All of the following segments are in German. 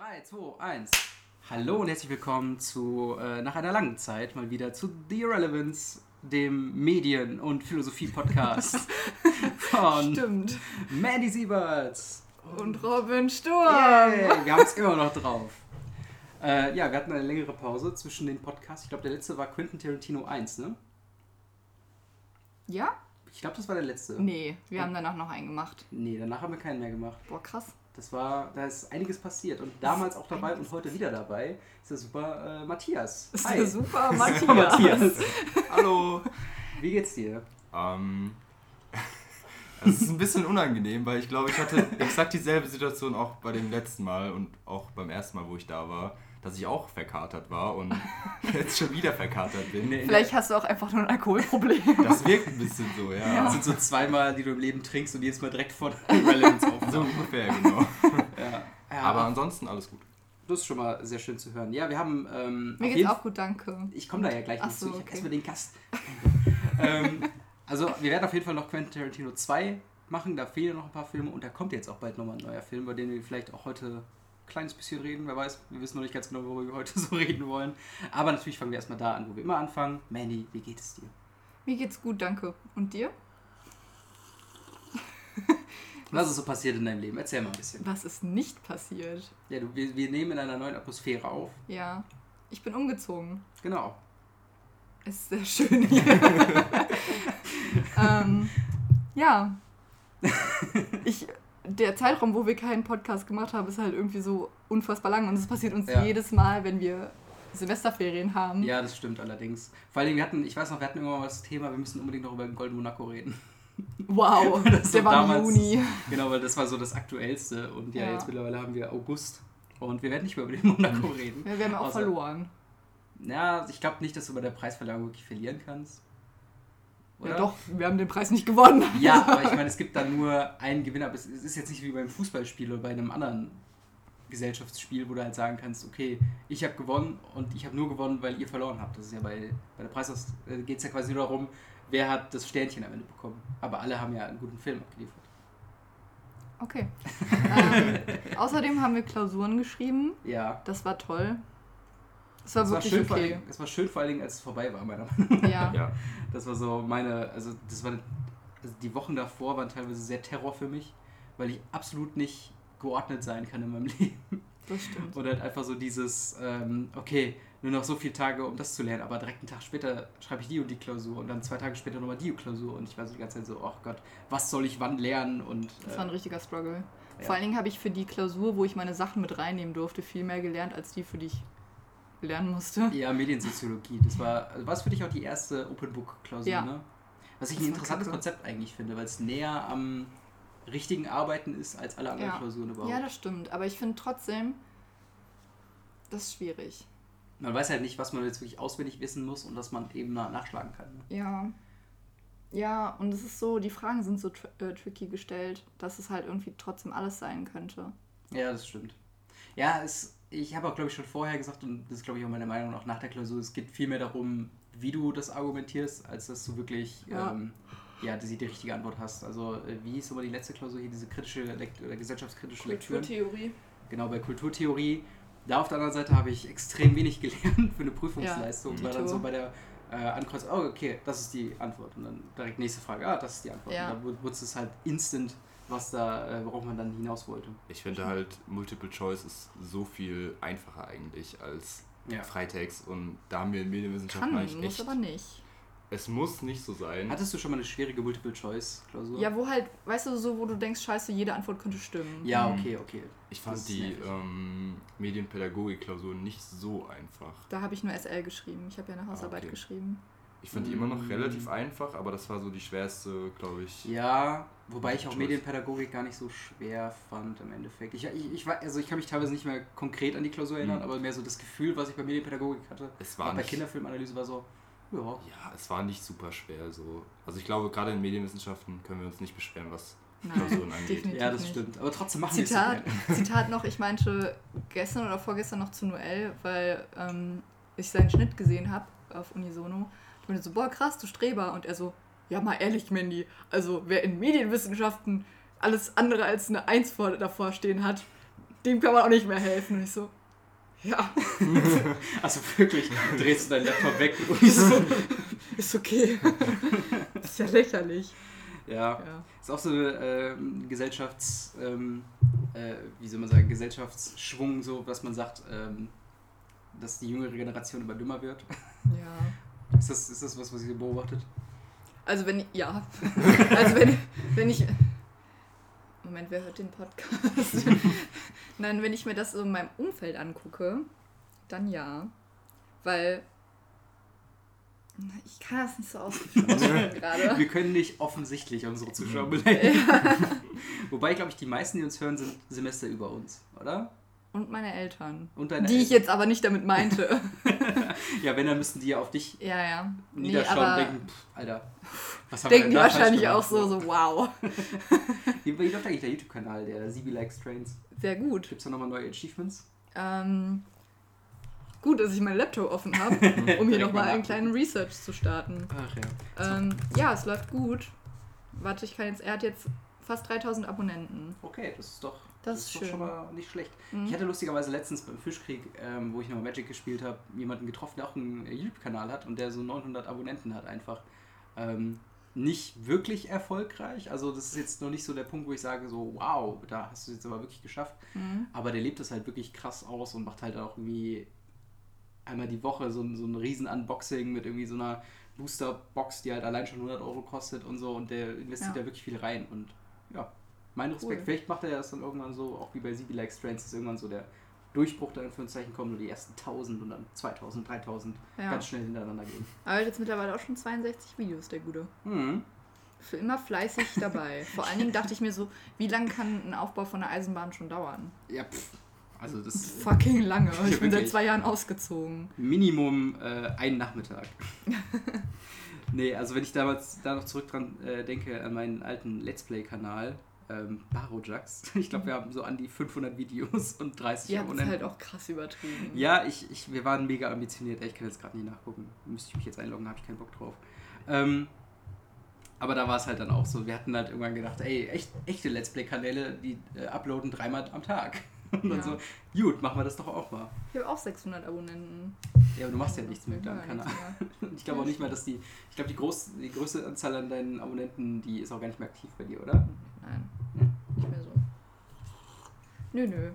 3, 2, 1. Hallo und herzlich willkommen zu, äh, nach einer langen Zeit mal wieder zu The Irrelevance, dem Medien- und Philosophie-Podcast von Stimmt. Mandy Sieberts. Und Robin Sturm. Yay, wir haben es immer noch drauf. Äh, ja, wir hatten eine längere Pause zwischen den Podcasts. Ich glaube, der letzte war Quentin Tarantino 1, ne? Ja? Ich glaube, das war der letzte. Nee, wir haben danach noch einen gemacht. Nee, danach haben wir keinen mehr gemacht. Boah, krass. Das war, da ist einiges passiert und damals auch dabei und heute wieder dabei ist der super äh, Matthias. Ist Hi. der super Matthias. Super Matthias. Hallo. Wie geht's dir? Ähm, es ist ein bisschen unangenehm, weil ich glaube, ich hatte exakt dieselbe Situation auch bei dem letzten Mal und auch beim ersten Mal, wo ich da war, dass ich auch verkatert war und jetzt schon wieder verkatert bin. Vielleicht hast du auch einfach nur ein Alkoholproblem. Das wirkt ein bisschen so, ja. Das sind so zweimal, die du im Leben trinkst und jedes Mal direkt vor der Irrelevance auf. So ungefähr, genau. Ja. Ja, Aber ansonsten alles gut. das ist schon mal sehr schön zu hören. Ja, wir haben. Ähm, Mir geht's auch gut, danke. Ich komme da ja gleich noch so, zu. Ich okay. erstmal den Gast. ähm, also, wir werden auf jeden Fall noch Quentin Tarantino 2 machen. Da fehlen noch ein paar Filme und da kommt jetzt auch bald nochmal ein neuer Film, über den wir vielleicht auch heute kleines bisschen reden. Wer weiß, wir wissen noch nicht ganz genau, worüber wir heute so reden wollen. Aber natürlich fangen wir erstmal da an, wo wir immer anfangen. Mandy, wie geht es dir? Mir geht's gut, danke. Und dir? Was ist so passiert in deinem Leben? Erzähl mal ein bisschen. Was ist nicht passiert? Ja, du, wir, wir nehmen in einer neuen Atmosphäre auf. Ja, ich bin umgezogen. Genau. Es ist sehr schön hier. ähm, ja. Ich, der Zeitraum, wo wir keinen Podcast gemacht haben, ist halt irgendwie so unfassbar lang. Und es passiert uns Ja. jedes Mal, wenn wir Semesterferien haben. Ja, das stimmt allerdings. Vor allem, wir hatten, ich weiß noch, wir hatten immer mal das Thema, wir müssen unbedingt noch über den Golden Monaco reden. Wow, Das der war war im damals- Juni. Genau, weil das war so das Aktuellste. Und ja, Ja. jetzt mittlerweile haben wir August. Und wir werden nicht mehr über den Monaco reden. Ja, wir haben auch Außer- verloren. Ja, ich glaube nicht, dass du bei der Preisverleihung wirklich verlieren kannst. Ja, doch, wir haben den Preis nicht gewonnen. Ja, aber ich meine, es gibt dann nur einen Gewinner. Aber es ist jetzt nicht wie beim Fußballspiel oder bei einem anderen Gesellschaftsspiel, wo du halt sagen kannst, okay, ich habe gewonnen und ich habe nur gewonnen, weil ihr verloren habt. Das ist ja bei, bei der Preis geht es ja quasi nur darum, wer hat das Sternchen am Ende bekommen. Aber alle haben ja einen guten Film abgeliefert. Okay. ähm, außerdem haben wir Klausuren geschrieben. Ja. Das war toll. Es war Es war, schön vor allen okay. Dingen, es war schön vor allen Dingen, als es vorbei war, meiner Meinung nach. Ja. Ja. Das war so meine, also das war, also die Wochen davor waren teilweise sehr Terror für mich, weil ich absolut nicht geordnet sein kann in meinem Leben. das stimmt. Und halt einfach so dieses, ähm, okay, nur noch so viele Tage, um das zu lernen, aber direkt einen Tag später schreibe ich die und die Klausur und dann zwei Tage später nochmal die Klausur und ich war so die ganze Zeit so, ach Gott, was soll ich wann lernen und Das war ein äh, richtiger Struggle. Ja. Vor allen Dingen habe ich für die Klausur, wo ich meine Sachen mit reinnehmen durfte, viel mehr gelernt, als die, für die ich lernen musste. ja, Mediensoziologie. Das war, also war für dich auch die erste Open Book Klausur, Ja. ne? Was ich Das ein interessantes kacke. Konzept eigentlich finde, weil es näher am richtigen Arbeiten ist als alle anderen Ja. Klausuren überhaupt. Ja, das stimmt. Aber ich finde trotzdem, das ist schwierig. Man weiß halt nicht, was man jetzt wirklich auswendig wissen muss und was man eben na- nachschlagen kann. Ne? Ja. Ja, und es ist so, die Fragen sind so tr äh, tricky gestellt, dass es halt irgendwie trotzdem alles sein könnte. Ja, das stimmt. Ja, es, ich habe auch, glaube ich, schon vorher gesagt, und das ist, glaube ich, auch meine Meinung auch nach der Klausur, es geht viel mehr darum, wie du das argumentierst, als dass du wirklich Ja. ähm, ja, die, die richtige Antwort hast. Also, äh, wie hieß aber die letzte Klausur hier, diese kritische Lekt oder gesellschaftskritische Lektüren? Kulturtheorie. Genau, bei Kulturtheorie. Da auf der anderen Seite habe ich extrem wenig gelernt für eine Prüfungsleistung. Ja, war dann so bei der äh, Ankreuz, oh, okay, das ist die Antwort. Und dann direkt nächste Frage, ah, das ist die Antwort. Ja. Und dann wurde es halt instant, was da, äh, worauf man dann hinaus wollte. Ich finde halt, Multiple Choice ist so viel einfacher eigentlich als Ja. Freitext und da haben wir in Medienwissenschaften Kann, eigentlich muss echt. aber nicht. Es muss nicht so sein. Hattest du schon mal eine schwierige Multiple-Choice-Klausur? Ja, wo halt, weißt du, so, wo du denkst, scheiße, jede Antwort könnte stimmen. Ja, Mhm. okay, okay. Ich fand die ähm, Medienpädagogik-Klausur nicht so einfach. Da habe ich nur SL geschrieben. Ich habe ja eine Hausarbeit okay. geschrieben. Ich fand die immer noch Mm. relativ einfach, aber das war so die schwerste, glaube ich. Ja, wobei ich auch Choice. Medienpädagogik gar nicht so schwer fand im Endeffekt. Ich, ich, ich, war- also ich kann mich teilweise nicht mehr konkret an die Klausur erinnern, Mhm. aber mehr so das Gefühl, was ich bei Medienpädagogik hatte, Es war bei nicht, Kinderfilmanalyse war so, ja, ja, es war nicht super schwer so. Also ich glaube, gerade in Medienwissenschaften können wir uns nicht beschweren, was Nein, Klausuren angeht. ja, das nicht. stimmt. Aber trotzdem machen wir es Zitat. Zitat noch, ich meinte gestern oder vorgestern noch zu Noel, weil ähm, ich seinen Schnitt gesehen habe auf Unisono. Ich meinte so, boah, krass, du Streber. Und er so, ja, mal ehrlich, Mandy, also wer in Medienwissenschaften alles andere als eine Eins vor, davor stehen hat, dem kann man auch nicht mehr helfen. Und ich so, ja, Also wirklich, drehst du deinen Laptop weg und so. ist okay. ist ja lächerlich. Ja. Ja. Ist auch so eine ähm, Gesellschafts, ähm, äh, wie soll man sagen, Gesellschaftsschwung, so was man sagt, ähm, dass die jüngere Generation immer dümmer wird. ja. Ist das, ist das was, was ihr beobachtet? Also wenn ich, ja. Also wenn, wenn ich. Moment, wer hört den Podcast? Nein, wenn ich mir das so in meinem Umfeld angucke, dann ja. Weil. Ich kann das nicht so ausführen gerade. Wir können nicht offensichtlich unsere Zuschauer beleidigen. Wobei, glaube ich, die meisten, die uns hören, sind Semester über uns, oder? Und meine Eltern. Und deine Die ich Eltern. jetzt aber nicht damit meinte. Ja, wenn, dann müssten die ja auf dich ja, ja. Nee, niederschauen und aber denken, pff, Alter, was haben wir denken denn die da falsch wahrscheinlich auch so, so wow. Wie läuft eigentlich der YouTube-Kanal, der Sibi Likes Trains? Sehr gut. Gibt es da nochmal neue Achievements? Ähm, gut, dass ich meinen Laptop offen habe, um hier nochmal mal einen kleinen Research zu starten. Ach ja. Ähm, ja, es läuft gut. Warte, ich kann jetzt, er hat jetzt fast 3000 Abonnenten. Okay, das ist doch, Das ist ist doch schön. schon mal nicht schlecht. Mhm. Ich hatte lustigerweise letztens beim Fischkrieg, ähm, wo ich noch Magic gespielt habe, jemanden getroffen, der auch einen YouTube-Kanal hat und der so 900 Abonnenten hat einfach. Ähm, nicht wirklich erfolgreich, also das ist jetzt noch nicht so der Punkt, wo ich sage so, wow, da hast du es jetzt aber wirklich geschafft. Mhm. Aber der lebt das halt wirklich krass aus und macht halt auch irgendwie einmal die Woche so, ein- so ein riesen Unboxing mit irgendwie so einer Booster-Box, die halt allein schon 100 Euro kostet und so und der investiert Ja. da wirklich viel rein und ja, mein Respekt. Cool. Vielleicht macht er das dann irgendwann so, auch wie bei CB Like Strands, dass irgendwann so der Durchbruch dann in Anführungszeichen kommt, nur die ersten 1000 und dann 2000, 3000 Ja. ganz schnell hintereinander gehen. Aber er hat jetzt mittlerweile auch schon 62 Videos, der Gute. Mhm. Für immer fleißig dabei. Vor allen Dingen dachte ich mir so, wie lange kann ein Aufbau von einer Eisenbahn schon dauern? Ja, pff. Also das Fucking lange. Ich bin seit zwei Jahren ausgezogen. Minimum äh, einen Nachmittag. nee, also wenn ich damals da noch zurück dran äh, denke an meinen alten Let's Play-Kanal, ähm, Barojax, ich glaube, wir haben so an die 500 Videos und 30 Ihr habt es Abonnenten. halt auch krass übertrieben. Ja, ich, ich, wir waren mega ambitioniert. Ich kann jetzt gerade nicht nachgucken. Müsste ich mich jetzt einloggen, habe ich keinen Bock drauf. Ähm, aber da war es halt dann auch so. Wir hatten halt irgendwann gedacht, ey, echt, echte Let's Play-Kanäle, die äh, uploaden dreimal am Tag. Und dann Ja. so, gut, machen wir das doch auch mal. Ich habe auch 600 Abonnenten. Ja, aber du machst ja nichts mehr mit Ja, deinem Kanal. nichts. Ich glaube Ja, auch nicht mal, dass die. Ich glaube, die, groß, die größte Anzahl an deinen Abonnenten, die ist auch gar nicht mehr aktiv bei dir, oder? Nein, nicht mehr so. Nö, nö.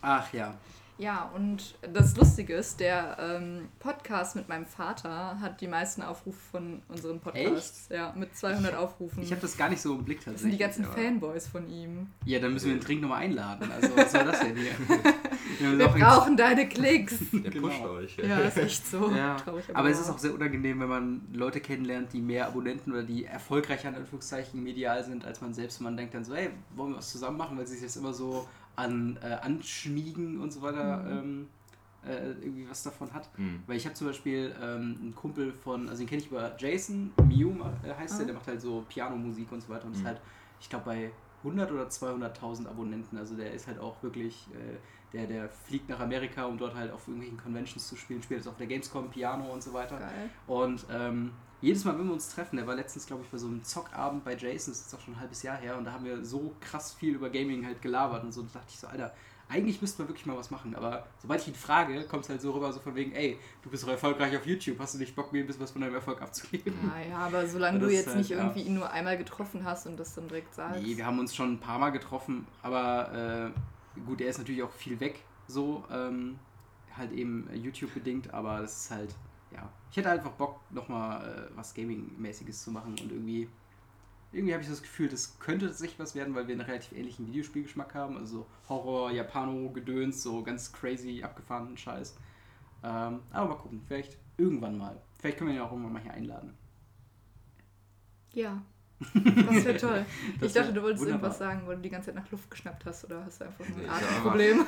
Ach ja. Ja, und das Lustige ist, der ähm, Podcast mit meinem Vater hat die meisten Aufrufe von unseren Podcasts. Ja, mit 200 Aufrufen. Ich habe das gar nicht so im Blick das sind die ganzen aber- Fanboys von ihm. Ja, dann müssen wir den Trink nochmal einladen. Also, was soll das denn hier? Wir brauchen deine Klicks. Der Genau. pusht euch. Ja, ist echt so. Ja, Traurig, aber es wahr. ist auch sehr unangenehm, wenn man Leute kennenlernt, die mehr Abonnenten oder die erfolgreicher in Anführungszeichen medial sind als man selbst. Und man denkt dann so, hey, wollen wir was zusammen machen, weil sie sich das immer so an äh, Anschmiegen und so weiter Mhm. ähm, äh, irgendwie was davon hat. Mhm. Weil ich habe zum Beispiel ähm, einen Kumpel von, also den kenne ich über Jason, Mew äh, heißt der, Ah. der macht halt so Pianomusik und so weiter und ist Mhm. halt, ich glaube, bei 100 oder 200.000 Abonnenten. Also der ist halt auch wirklich, äh, der, der fliegt nach Amerika, um dort halt auf irgendwelchen Conventions zu spielen, spielt jetzt auf der Gamescom Piano und so weiter. Geil. Und ähm, jedes Mal, wenn wir uns treffen, der war letztens, glaube ich, bei so einem Zockabend bei Jason, das ist auch schon ein halbes Jahr her, und da haben wir so krass viel über Gaming halt gelabert und so, da dachte ich so, Alter, eigentlich müssten wir wirklich mal was machen, aber sobald ich ihn frage, kommt es halt so rüber, so von wegen, ey, du bist doch erfolgreich auf YouTube, hast du nicht Bock, mir ein bisschen was von deinem Erfolg abzugeben? Ja, ja, aber solange du jetzt halt, nicht ja. irgendwie ihn nur einmal getroffen hast und das dann direkt sagst. Nee, wir haben uns schon ein paar Mal getroffen, aber äh, gut, er ist natürlich auch viel weg, so, ähm, halt eben YouTube-bedingt, aber das ist halt, ja. Ich hätte einfach Bock, nochmal äh, was Gaming-mäßiges zu machen und irgendwie, irgendwie habe ich das Gefühl, das könnte tatsächlich was werden, weil wir einen relativ ähnlichen Videospielgeschmack haben, also Horror, Japano, Gedöns, so ganz crazy abgefahrenen Scheiß. Ähm, aber mal gucken, vielleicht irgendwann mal. Vielleicht können wir ihn auch irgendwann mal hier einladen. Ja. Das wäre toll. Das ich dachte, du wolltest wunderbar. irgendwas sagen, weil du die ganze Zeit nach Luft geschnappt hast oder hast du einfach nur ein Atemproblem?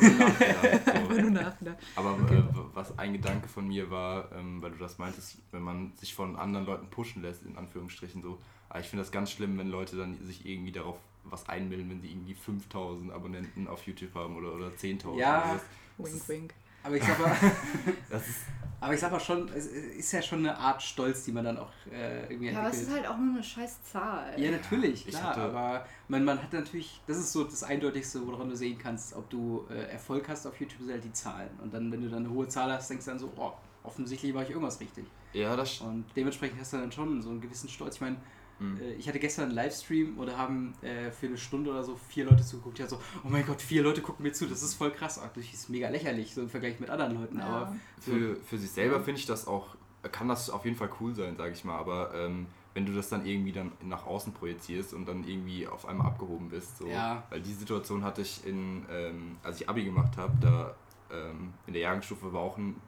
Einfach nur nachgedacht. Aber Okay. äh, was ein Gedanke von mir war, ähm, weil du das meintest, wenn man sich von anderen Leuten pushen lässt, in Anführungsstrichen so. Aber ich finde das ganz schlimm, wenn Leute dann sich irgendwie darauf was einbilden, wenn sie irgendwie 5000 Abonnenten auf YouTube haben oder, oder 10.000. Ja. Wink, ist- wink. Aber ich sag mal, Das ist, aber ich sag mal schon, es ist ja schon eine Art Stolz, die man dann auch äh, irgendwie Ja, aber es ist halt auch nur eine scheiß Zahl. Ja, natürlich, Ich klar, hatte- aber man, man hat natürlich, das ist so das Eindeutigste, woran du sehen kannst, ob du äh, Erfolg hast auf YouTube, sind halt die Zahlen. Und dann, wenn du dann eine hohe Zahl hast, denkst du dann so, oh, offensichtlich war ich irgendwas richtig. ja, das Und dementsprechend hast du dann schon so einen gewissen Stolz. Ich meine, Mhm. äh, ich hatte gestern einen Livestream oder haben äh, für eine Stunde oder so vier Leute zugeguckt. Ja, so, oh mein Gott, vier Leute gucken mir zu, das ist voll krass. Ach, das ist mega lächerlich, so im Vergleich mit anderen Leuten. Ja. Aber Für, für sich selber finde ich das auch, kann das auf jeden Fall cool sein, sage ich mal, aber ähm, wenn du das dann irgendwie dann nach außen projizierst und dann irgendwie auf einmal abgehoben bist, so, Ja. weil die Situation hatte ich in, ähm, als ich Abi gemacht habe, da ähm, in der Jahrgangsstufe war auch ein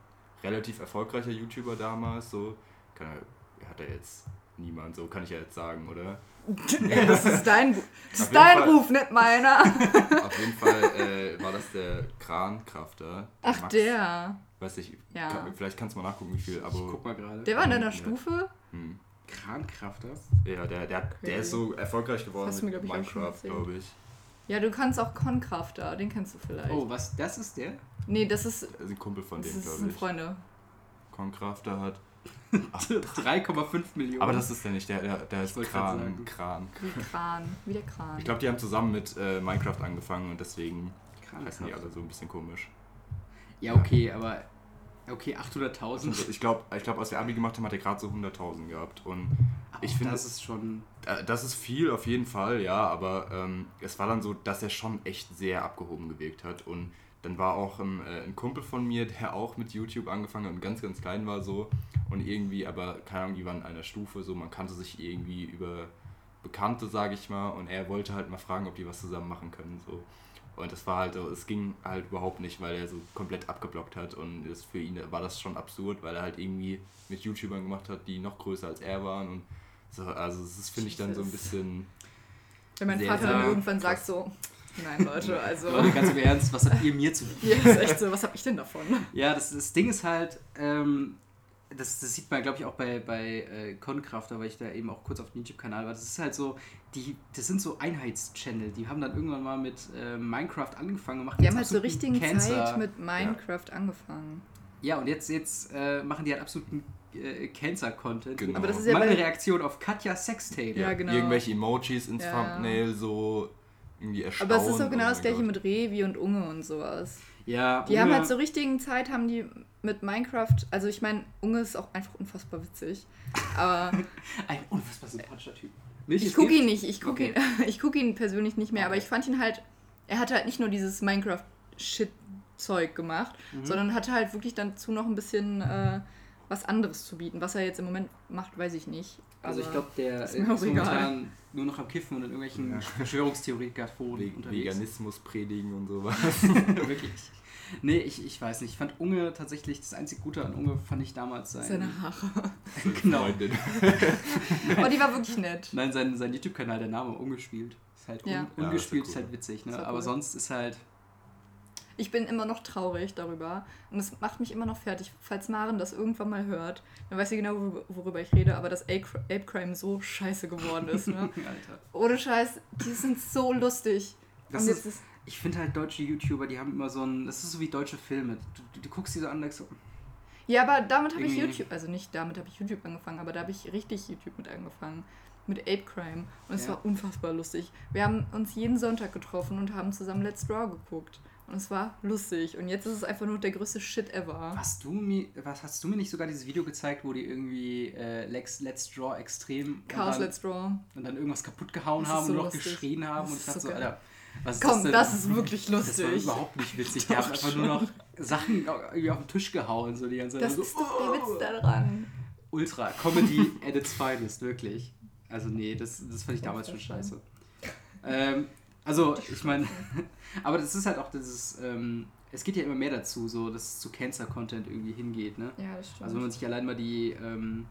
relativ erfolgreicher YouTuber damals, so, kann er, hat er jetzt niemand, so kann ich ja jetzt sagen, oder? das ist dein, das ist dein Fall. Ruf, nicht meiner. Auf jeden Fall äh, war das der Krankrafter. Ach, Max, der. Weiß ich, Ja. kann, vielleicht kannst du mal nachgucken, wie viel ich Abo. guck mal gerade. Der war in deiner Ja. Stufe? Hm. Krankrafter. Ja, der, der, der ist so erfolgreich geworden mit mir, glaub ich, Minecraft, glaube ich. Ja, du kannst auch Concrafter, den kennst du vielleicht. Oh, was, das ist der? Nee, das ist, Das ist ein Kumpel von das dem, glaube sind ich. Freunde. Concrafter hat. 3,5 Millionen. Aber das ist der nicht, der, der, der ist Kran. Kran. Wie Kran, wie der Kran. Ich glaube, die haben zusammen mit äh, Minecraft angefangen und deswegen heißen die alle so ein bisschen komisch. Ja, okay, aber. Okay, 800.000. Also ich glaube, ich glaub, als wir Abi gemacht haben, hat er gerade so 100.000 gehabt. Und Ich Auch finde- das ist schon. Das ist viel auf jeden Fall, ja, aber ähm, es war dann so, dass er schon echt sehr abgehoben gewirkt hat. Und dann war auch ähm, äh, ein Kumpel von mir, der auch mit YouTube angefangen hat und ganz, ganz klein war so. Und irgendwie, aber keine Ahnung, die waren in einer Stufe, so man kannte sich irgendwie über Bekannte, sage ich mal. Und er wollte halt mal fragen, ob die was zusammen machen können. So. Und das war halt so, es ging halt überhaupt nicht, weil er so komplett abgeblockt hat. Und das, für ihn war das schon absurd, weil er halt irgendwie mit YouTubern gemacht hat, die noch größer als er waren. Und so, also das ist, finde ich, dann so ein bisschen. Wenn mein Vater dann irgendwann sagt so, nein Leute, also... Leute, ganz im Ernst, was habt ihr mir zu bieten? Ja, ist echt so, was hab ich denn davon? Ja, das, das Ding ist halt, ähm, das, das sieht man, glaube ich, auch bei, bei äh, Concrafter, weil ich da eben auch kurz auf dem YouTube-Kanal war. Das ist halt so, die, das sind so Einheitschannel. Die haben dann irgendwann mal mit äh, Minecraft angefangen und machen Die haben halt zur absoluten richtigen Cancer. Zeit mit Minecraft angefangen. Ja, und jetzt, jetzt äh, machen die halt absoluten äh, Cancer-Content. Genau. Aber das ist ja Meine Reaktion auf Katja Sextape. Ja, genau. Irgendwelche Emojis ins Ja. Thumbnail so irgendwie erstaunt. aber es ist auch oh genau das mein gleiche mit Revi und Unge und sowas. Ja, Die haben Unge- halt zur richtigen Zeit, haben die mit Minecraft, also ich meine, Unge ist auch einfach unfassbar witzig. Aber Ein unfassbar sympathischer Typ. Milch ich gucke ihn nicht, ich gucke Okay. ihn, ich guck ihn persönlich nicht mehr, aber Okay. ich fand ihn halt, er hat halt nicht nur dieses Minecraft-Shit-Zeug gemacht, Mhm. sondern hatte halt wirklich dazu noch ein bisschen äh, was anderes zu bieten. Was er jetzt im Moment macht, weiß ich nicht. Also ich aber- glaube, der ist ist, momentan nur noch am Kiffen und in irgendwelchen Ja. Verschwörungstheoretiker-Foren Ve- unterwegs. Veganismus predigen und sowas. Wirklich. Nee, ich, ich weiß nicht. Ich fand Unge tatsächlich, das einzig Gute an Unge fand ich damals sein. seine Haare. genau. Freundin. Aber die war wirklich nett. Nein, sein, sein YouTube-Kanal, der Name Ungespielt. Ist halt un, Ja. Ja, ungespielt, ist ist ja halt witzig, ne? Ist ja Aber cool. sonst ist halt. Ich bin immer noch traurig darüber. Und es macht mich immer noch fertig. Falls Maren das irgendwann mal hört, dann weiß sie genau, worüber, ich rede. Aber dass Ape Crime so scheiße geworden ist. Ne? Alter. Ohne Scheiß, die sind so lustig. Das ist, ist, ich finde halt deutsche YouTuber, die haben immer so ein. Das ist so wie deutsche Filme. Du, du, guckst die so an und denkst so. ja, aber damit habe ich YouTube, also nicht damit habe ich YouTube angefangen, aber da habe ich richtig YouTube mit angefangen. Mit Ape Crime. Und es Ja. war unfassbar lustig. Wir haben uns jeden Sonntag getroffen und haben zusammen Let's Draw geguckt. Und es war lustig. Und jetzt ist es einfach nur der größte Shit ever. Hast du mir, was hast du mir nicht sogar dieses Video gezeigt, wo die irgendwie äh, Let's, Let's Draw extrem Chaos dann, Let's Draw. und dann irgendwas kaputt gehauen Das ist haben so und noch lustig. geschrien haben Das und ich ist dachte so geil. Alter, was ist Komm, das denn? das ist wirklich Das war lustig. überhaupt nicht witzig. Die haben einfach nur noch. Sachen irgendwie auf den Tisch gehauen, so die ganze Zeit. Das so, ist doch der oh. Witz daran. Ultra. Comedy at its finest, wirklich. Also nee, das, das fand ich damals schon scheiße. Ähm, also, ich meine, aber das ist halt auch dieses, ähm, es geht ja immer mehr dazu, so dass es zu Cancer-Content irgendwie hingeht, ne? Ja, das stimmt. Also wenn man sich allein mal die, ähm,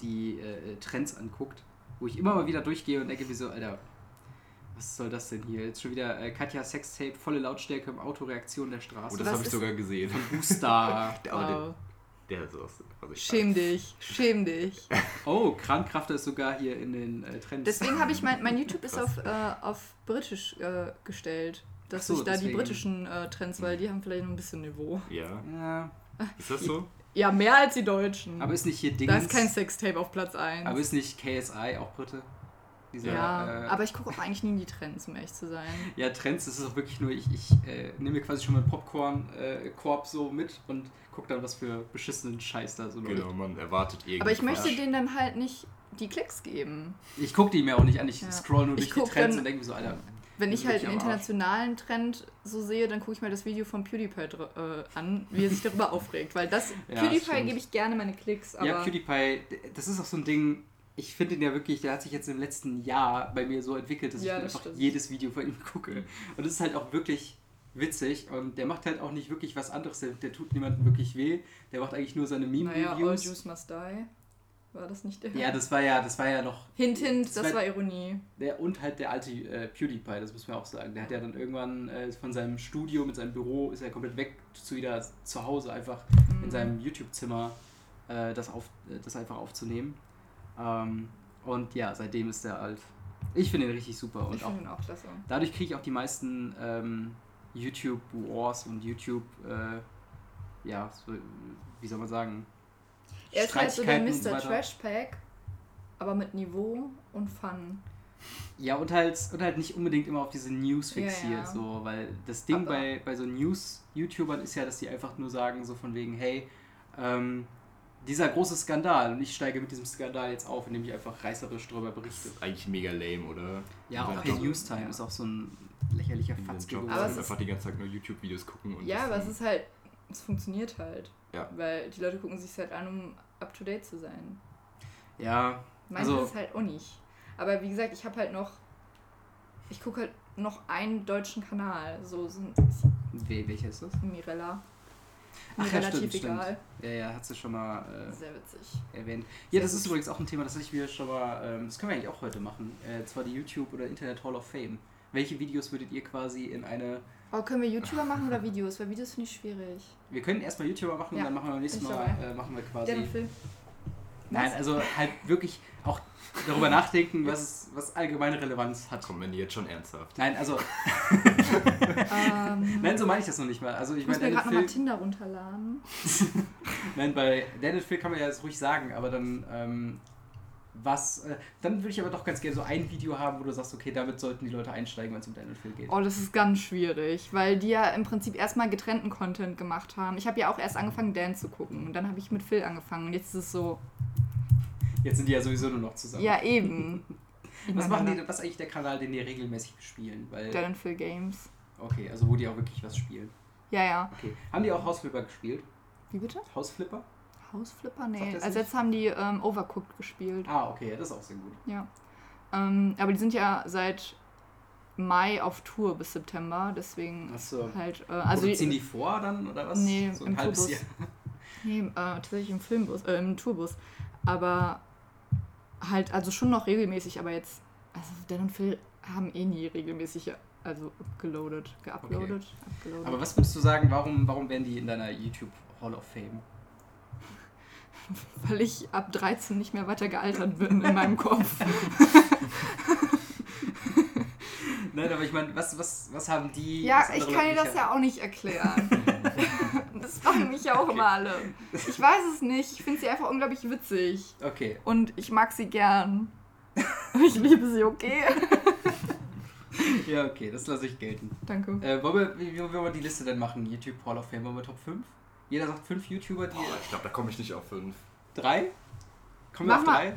die äh, Trends anguckt, wo ich immer mal wieder durchgehe und denke mir so, Alter, was soll das denn hier? Jetzt schon wieder äh, Katja Sextape, volle Lautstärke im Auto, Reaktion der Straße. Oh, das habe ich sogar gesehen. Booster. Aber wow. Der, ist. Also Schäm dich, schäm dich. Oh, Krankrafter ist sogar hier in den äh, Trends. Deswegen habe ich mein, mein YouTube ist auf, äh, auf Britisch äh, gestellt. dass so, ich da die deswegen. britischen äh, Trends, weil die haben vielleicht noch ein bisschen Niveau. Ja. Ja, Ist das so? Ja, mehr als die Deutschen. aber ist nicht hier Dings. da ist kein Sextape auf Platz 1. aber ist nicht KSI auch Brite? Dieser, ja, äh, aber ich gucke auch eigentlich nie in die Trends, um ehrlich zu sein. Ja, Trends, das ist auch wirklich nur, ich, ich äh, nehme mir quasi schon meinen Popcorn-Korb so mit und gucke dann, was für beschissenen Scheiß da so läuft. Genau, man erwartet irgendwie. Aber ich möchte denen dann halt nicht die Klicks geben. Ich gucke die mir auch nicht an, ich Ja. scroll nur Ich durch die Trends dann- und denke mir so, Alter, Wenn ich halt einen internationalen Trend so sehe, dann gucke ich mir das Video von PewDiePie dr- äh, an, wie er sich darüber aufregt. Weil das, Ja, PewDiePie gebe ich gerne meine Klicks, aber ja, PewDiePie, das ist auch so ein Ding, ich finde ihn ja wirklich, der hat sich jetzt im letzten Jahr bei mir so entwickelt, dass Ja, ich das einfach stimmt. jedes Video von ihm gucke. Und das ist halt auch wirklich witzig und der macht halt auch nicht wirklich was anderes, der, der tut niemandem wirklich weh, der macht eigentlich nur seine naja, All Meme-Reviews. Juice Must Die. War das nicht der? ja, das war ja, das war ja noch Hint, hint, Das das, war- war Ironie. Der und halt der alte äh, PewDiePie, das muss man auch sagen. Der hat ja dann irgendwann äh, von seinem Studio mit seinem Büro ist er komplett weg zu wieder zu Hause einfach in Mhm. seinem YouTube-Zimmer äh, das, auf, äh, das einfach aufzunehmen. Ähm, und ja, seitdem ist der halt. Ich finde ihn richtig super und Ich finde ihn auch klasse. dadurch kriege ich auch die meisten ähm, YouTube Wars und YouTube äh, ja, so, wie soll man sagen? Er ist halt so der Mr. weiter. Trash Pack, aber mit Niveau und Fun. Ja, und halt, und halt nicht unbedingt immer auf diese News Ja, fixiert, ja. so, weil das Ding Aber- bei, bei so News-YouTubern ist ja, dass die einfach nur sagen, so von wegen, hey, ähm, dieser große Skandal und ich steige mit diesem Skandal jetzt auf, indem ich einfach reißerisch darüber Das berichte. ist eigentlich mega lame, oder? Ja, auch hey Job- Newstime ja. ist auch so ein lächerlicher dieser Fatzke Job, Aber es wir ist- einfach die ganze Zeit nur YouTube-Videos gucken und Ja, das aber es ist halt, es funktioniert halt. Ja. Weil die Leute gucken sich halt an, um up to date zu sein. Ja, Meins Also- ist es halt auch nicht. Aber wie gesagt, ich habe halt noch, ich gucke halt noch einen deutschen Kanal. So sind we- welcher ist das? Mirella. Ach ja, relativ stimmt, stimmt. egal. Ja, ja, hat sie schon mal äh, Sehr witzig. erwähnt. Sehr Ja, das ist gut. übrigens auch ein Thema, das ich mir schon mal, ähm, das können wir eigentlich auch heute machen. Äh, zwar die YouTube oder Internet Hall of Fame. Welche Videos würdet ihr quasi in eine Aber können wir YouTuber machen oder Videos? Weil Videos finde ich schwierig. Wir können erstmal YouTuber machen Ja, und dann machen wir beim nächsten Mal äh, machen wir quasi. Film. Nein, Was? also halt wirklich auch darüber nachdenken, was, was allgemeine Relevanz hat. Komm, wenn die jetzt schon ernsthaft. Nein, also, Ähm, nein, so meine ich das noch nicht mal. Also ich meine, mir gerade nochmal Tinder runterladen. nein, bei Daniel Phil kann man ja das ruhig sagen, aber dann ähm, was, äh, dann würde ich aber doch ganz gerne so ein Video haben, wo du sagst, okay, damit sollten die Leute einsteigen, wenn es um Daniel Phil geht. Oh, das ist ganz schwierig, weil die ja im Prinzip erstmal getrennten Content gemacht haben. Ich habe ja auch erst angefangen, Dan zu gucken und dann habe ich mit Phil angefangen und jetzt ist es so, Jetzt sind die ja sowieso nur noch zusammen. ja eben. Was machen die, was ist eigentlich der Kanal, den die regelmäßig spielen? Weil, Dan und Phil Games. okay, also wo die auch wirklich was spielen. Ja, ja. Okay. Haben die auch Hausflipper gespielt? Wie bitte? Hausflipper? Hausflipper? Nee. Also jetzt haben die ähm, Overcooked gespielt. Ah, okay, ja, das ist auch sehr gut. Ja. Ähm, aber die sind ja seit Mai auf Tour bis September, deswegen Achso. halt. Äh, Also Produzieren die vor dann oder was? Nee, so ein im halbes Tourbus. Jahr. Nee, äh, tatsächlich im Filmbus, äh, im Tourbus. Aber halt, also schon noch regelmäßig, aber jetzt, also Dan und Phil haben eh nie regelmäßig, also geloadet, geuploadet, upgeloadet. Aber was würdest du sagen, warum, warum werden die in deiner YouTube Hall of Fame? Weil ich ab 13 nicht mehr weiter gealtert bin in meinem Kopf. Nein, aber ich meine, was, was, was haben die. Ja, ich kann dir das ja auch nicht erklären. das fragen mich ja auch immer alle. Ich weiß es nicht, ich finde sie einfach unglaublich witzig. Okay. Und ich mag sie gern. Ich liebe sie, okay? Ja, okay, das lasse ich gelten. Danke. Äh, wollen wir, wie, wie wollen wir die Liste denn machen? YouTube Hall of Fame? Wollen wir Top 5? Jeder sagt 5 YouTuber, die. Boah, ich glaube, da komme ich nicht auf fünf. Drei? Kommen wir Mach auf mal. drei?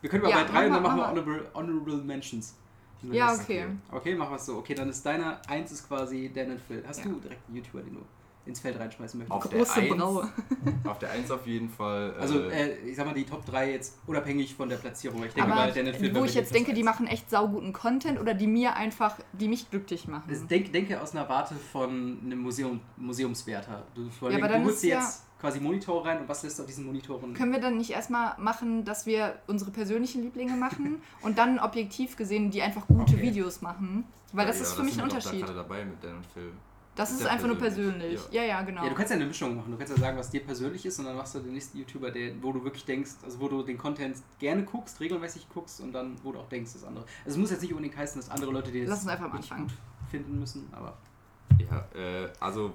Wir können mal Ja, bei drei und dann machen wir Honorable, Honorable Mentions. Ja, okay. Okay, machen wir es so. Okay, dann ist deiner eins ist quasi Dan und Phil. Hast Ja. du direkt einen YouTuber, den du ins Feld reinschmeißen möchtest? Auf der Große Eins. Braue. Auf der 1 auf jeden Fall. Also, äh, äh, ich sag mal, die Top 3 jetzt unabhängig von der Platzierung. weil Ich denke Aber mal, Dan und Phil wo ich jetzt denke, die eins. machen echt sauguten Content oder die mir einfach, die mich glücklich machen. Denk, denke aus einer Warte von einem Museum, Museumswärter. Du, vor Ja, allem, aber dann du holst ist dir ja- jetzt quasi Monitore rein und was lässt du auf diesen Monitoren? Können wir dann nicht erstmal machen, dass wir unsere persönlichen Lieblinge machen und dann objektiv gesehen, die einfach gute Okay. Videos machen? Weil das ja, ist für mich ein Unterschied. Da gerade dabei mit Dan und Phil. Das ist einfach nur persönlich, persönlich. Ja, ja, genau. Ja, du kannst ja eine Mischung machen. Du kannst ja sagen, was dir persönlich ist und dann machst du den nächsten YouTuber, der, wo du wirklich denkst, also wo du den Content gerne guckst, regelmäßig guckst und dann, wo du auch denkst, das andere. Also es muss jetzt nicht unbedingt heißen, dass andere Leute dir das Lass uns einfach anfangen. gut finden müssen, aber. Ja, äh, also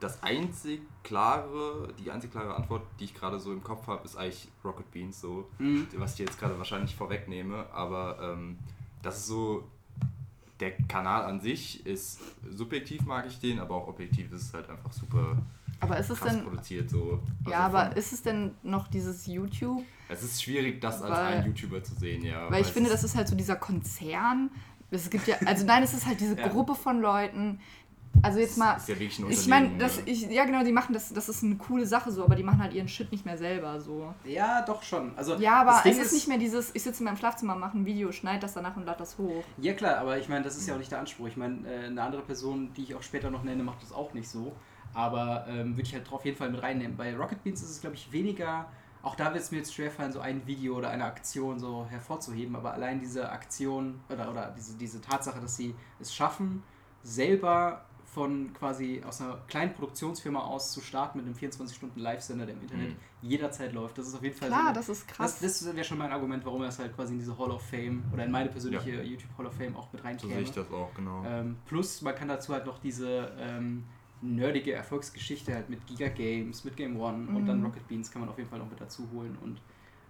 das einzig klare, die einzig klare Antwort, die ich gerade so im Kopf habe, ist eigentlich Rocket Beans, so, Mhm. was ich jetzt gerade wahrscheinlich vorwegnehme, aber ähm, das ist so, der Kanal an sich ist, subjektiv mag ich den, aber auch objektiv ist es halt einfach super Aber ist es denn. produziert, so. Also Ja, aber ist es denn noch dieses YouTube? Es ist schwierig, das als Weil- einen YouTuber zu sehen, ja. Weil ich finde, das ist halt so dieser Konzern. Es gibt ja, also nein, es ist halt diese Ja. Gruppe von Leuten. Also jetzt mal, ist ja wirklich ein ich meine, das, ich, ja genau, die machen das, das ist eine coole Sache so, aber die machen halt ihren Shit nicht mehr selber so. Ja, doch schon. Also, Ja, aber das es ist nicht mehr dieses, ich sitze in meinem Schlafzimmer, mache ein Video, schneide das danach und lade das hoch. Ja klar, aber ich meine, das ist ja auch nicht der Anspruch. Ich meine, äh, eine andere Person, die ich auch später noch nenne, macht das auch nicht so. Aber ähm, würde ich halt auf jeden Fall mit reinnehmen. Bei Rocket Beans ist es, glaube ich, weniger. Auch da wird es mir jetzt schwerfallen, so ein Video oder eine Aktion so hervorzuheben. Aber allein diese Aktion oder, oder diese, diese Tatsache, dass sie es schaffen, selber von quasi aus einer kleinen Produktionsfirma aus zu starten mit einem 24-Stunden-Live-Sender, der im Internet Mhm. jederzeit läuft. Das ist auf jeden Fall Klar, so eine- das ist krass. das, das wäre schon mein Argument, warum er es halt quasi in diese Hall of Fame oder in meine persönliche YouTube Hall of Fame auch mit So reinkäme. sehe ich das auch, genau. Ähm, plus, man kann dazu halt noch diese ähm, nerdige Erfolgsgeschichte halt mit Giga Games, mit Game One und Mhm. dann Rocket Beans kann man auf jeden Fall noch mit dazu holen. Und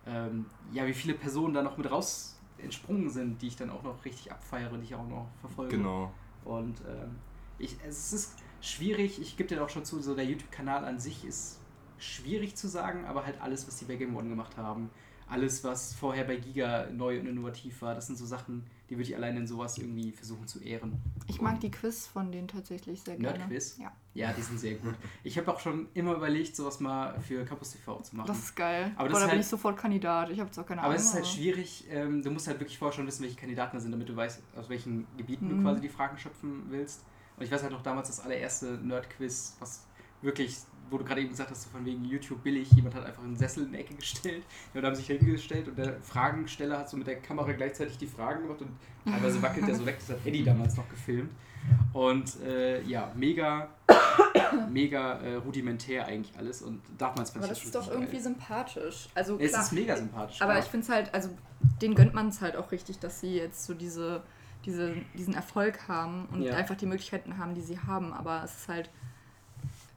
ähm, ja, wie viele Personen da noch mit raus entsprungen sind, die ich dann auch noch richtig abfeiere, die ich auch noch verfolge. Genau. Und ähm, ich, es ist schwierig, ich gebe dir auch schon zu, so der YouTube-Kanal an sich ist schwierig zu sagen, aber halt alles, was die bei Game One gemacht haben, alles, was vorher bei Giga neu und innovativ war, das sind so Sachen, die würde ich alleine in sowas irgendwie versuchen zu ehren. Ich mag die Quiz von denen tatsächlich sehr gerne. Nerdquiz? Ja, Ja, die sind sehr gut. Ich habe auch schon immer überlegt, sowas mal für Campus TV zu machen. das ist geil. Aber Aber, das da ist bin halt- ich sofort Kandidat. Ich habe auch keine aber Ahnung. es ist halt schwierig, ähm, du musst halt wirklich vorher schon wissen, welche Kandidaten da sind, damit du weißt, aus welchen Gebieten du Mhm. quasi die Fragen schöpfen willst. Und ich weiß halt noch damals das allererste Nerd-Quiz, was wirklich, wo du gerade eben gesagt hast, so von wegen YouTube billig, jemand hat einfach einen Sessel in die Ecke gestellt, die Leute haben sich hingestellt und der Fragensteller hat so mit der Kamera gleichzeitig die Fragen gemacht und teilweise wackelt der so weg, das hat Eddie damals noch gefilmt. Und äh, ja, mega, mega äh, rudimentär eigentlich alles und damals fand Aber ich das ist schon doch geil. irgendwie sympathisch. Also Es klar, ist mega sympathisch. Aber klar. ich finde es halt, also denen gönnt man es halt auch richtig, dass sie jetzt so diese, diese, diesen Erfolg haben und Ja. einfach die Möglichkeiten haben, die sie haben. Aber es ist halt,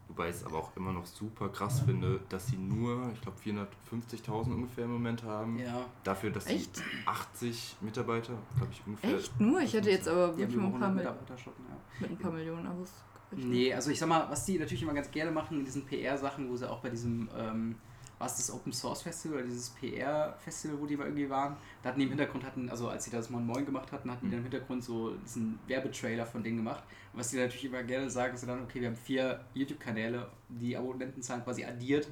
Wobei ich es aber auch immer noch super krass finde, dass sie nur, ich glaube, 450.000 ungefähr im Moment haben. ja. Dafür, dass Echt? sie 80 Mitarbeiter, glaube ich, ungefähr. echt nur. Ich hätte jetzt aber wirklich mit ein paar, 100 mit, Mitarbeiter schon, ja. mit ein paar Millionen Abos. Nee, also ich sag mal, was die natürlich immer ganz gerne machen in diesen PR-Sachen, wo sie auch bei diesem, ähm, was das Open Source Festival oder dieses PR-Festival, wo die mal irgendwie waren, da hatten die im Hintergrund hatten, also als sie das Moin Moin gemacht hatten, hatten die dann im Hintergrund so diesen Werbetrailer von denen gemacht. Und was die natürlich immer gerne sagen, ist dann, okay, wir haben vier YouTube-Kanäle, die Abonnentenzahlen quasi addiert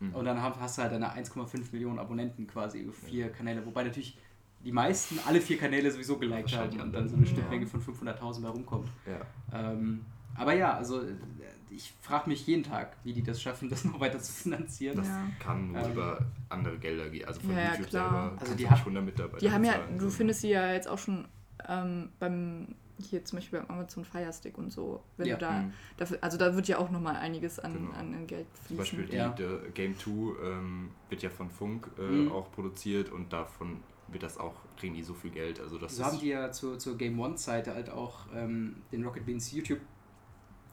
Mhm. und dann hast du halt deine 1,5 Millionen Abonnenten quasi über vier Kanäle, wobei natürlich die meisten alle vier Kanäle sowieso geliked haben und dann so eine ja. Schnittmenge von 500.000 bei rumkommt. Ja. Ähm, aber ja, also äh, ich frage mich jeden Tag, wie die das schaffen, das noch weiter zu finanzieren. Das Ja. kann nur Ähm. über andere Gelder gehen. Also von Ja, ja, YouTube klar. selber. Also die haben- nicht 100 Mitarbeiter Die haben ja, du so. findest sie ja jetzt auch schon ähm, beim, hier zum Beispiel beim Amazon Fire Stick und so. Wenn Ja. du da, Mhm. dafür, also da wird ja auch nochmal einiges an, Genau. an, an Geld Zum Beispiel fließen. die, Ja. der Game 2 ähm, wird ja von Funk äh, Mhm. auch produziert und davon wird das auch, kriegen die so viel Geld. Also das So haben die ja zur, zur Game One-Seite halt auch ähm, den Rocket Beans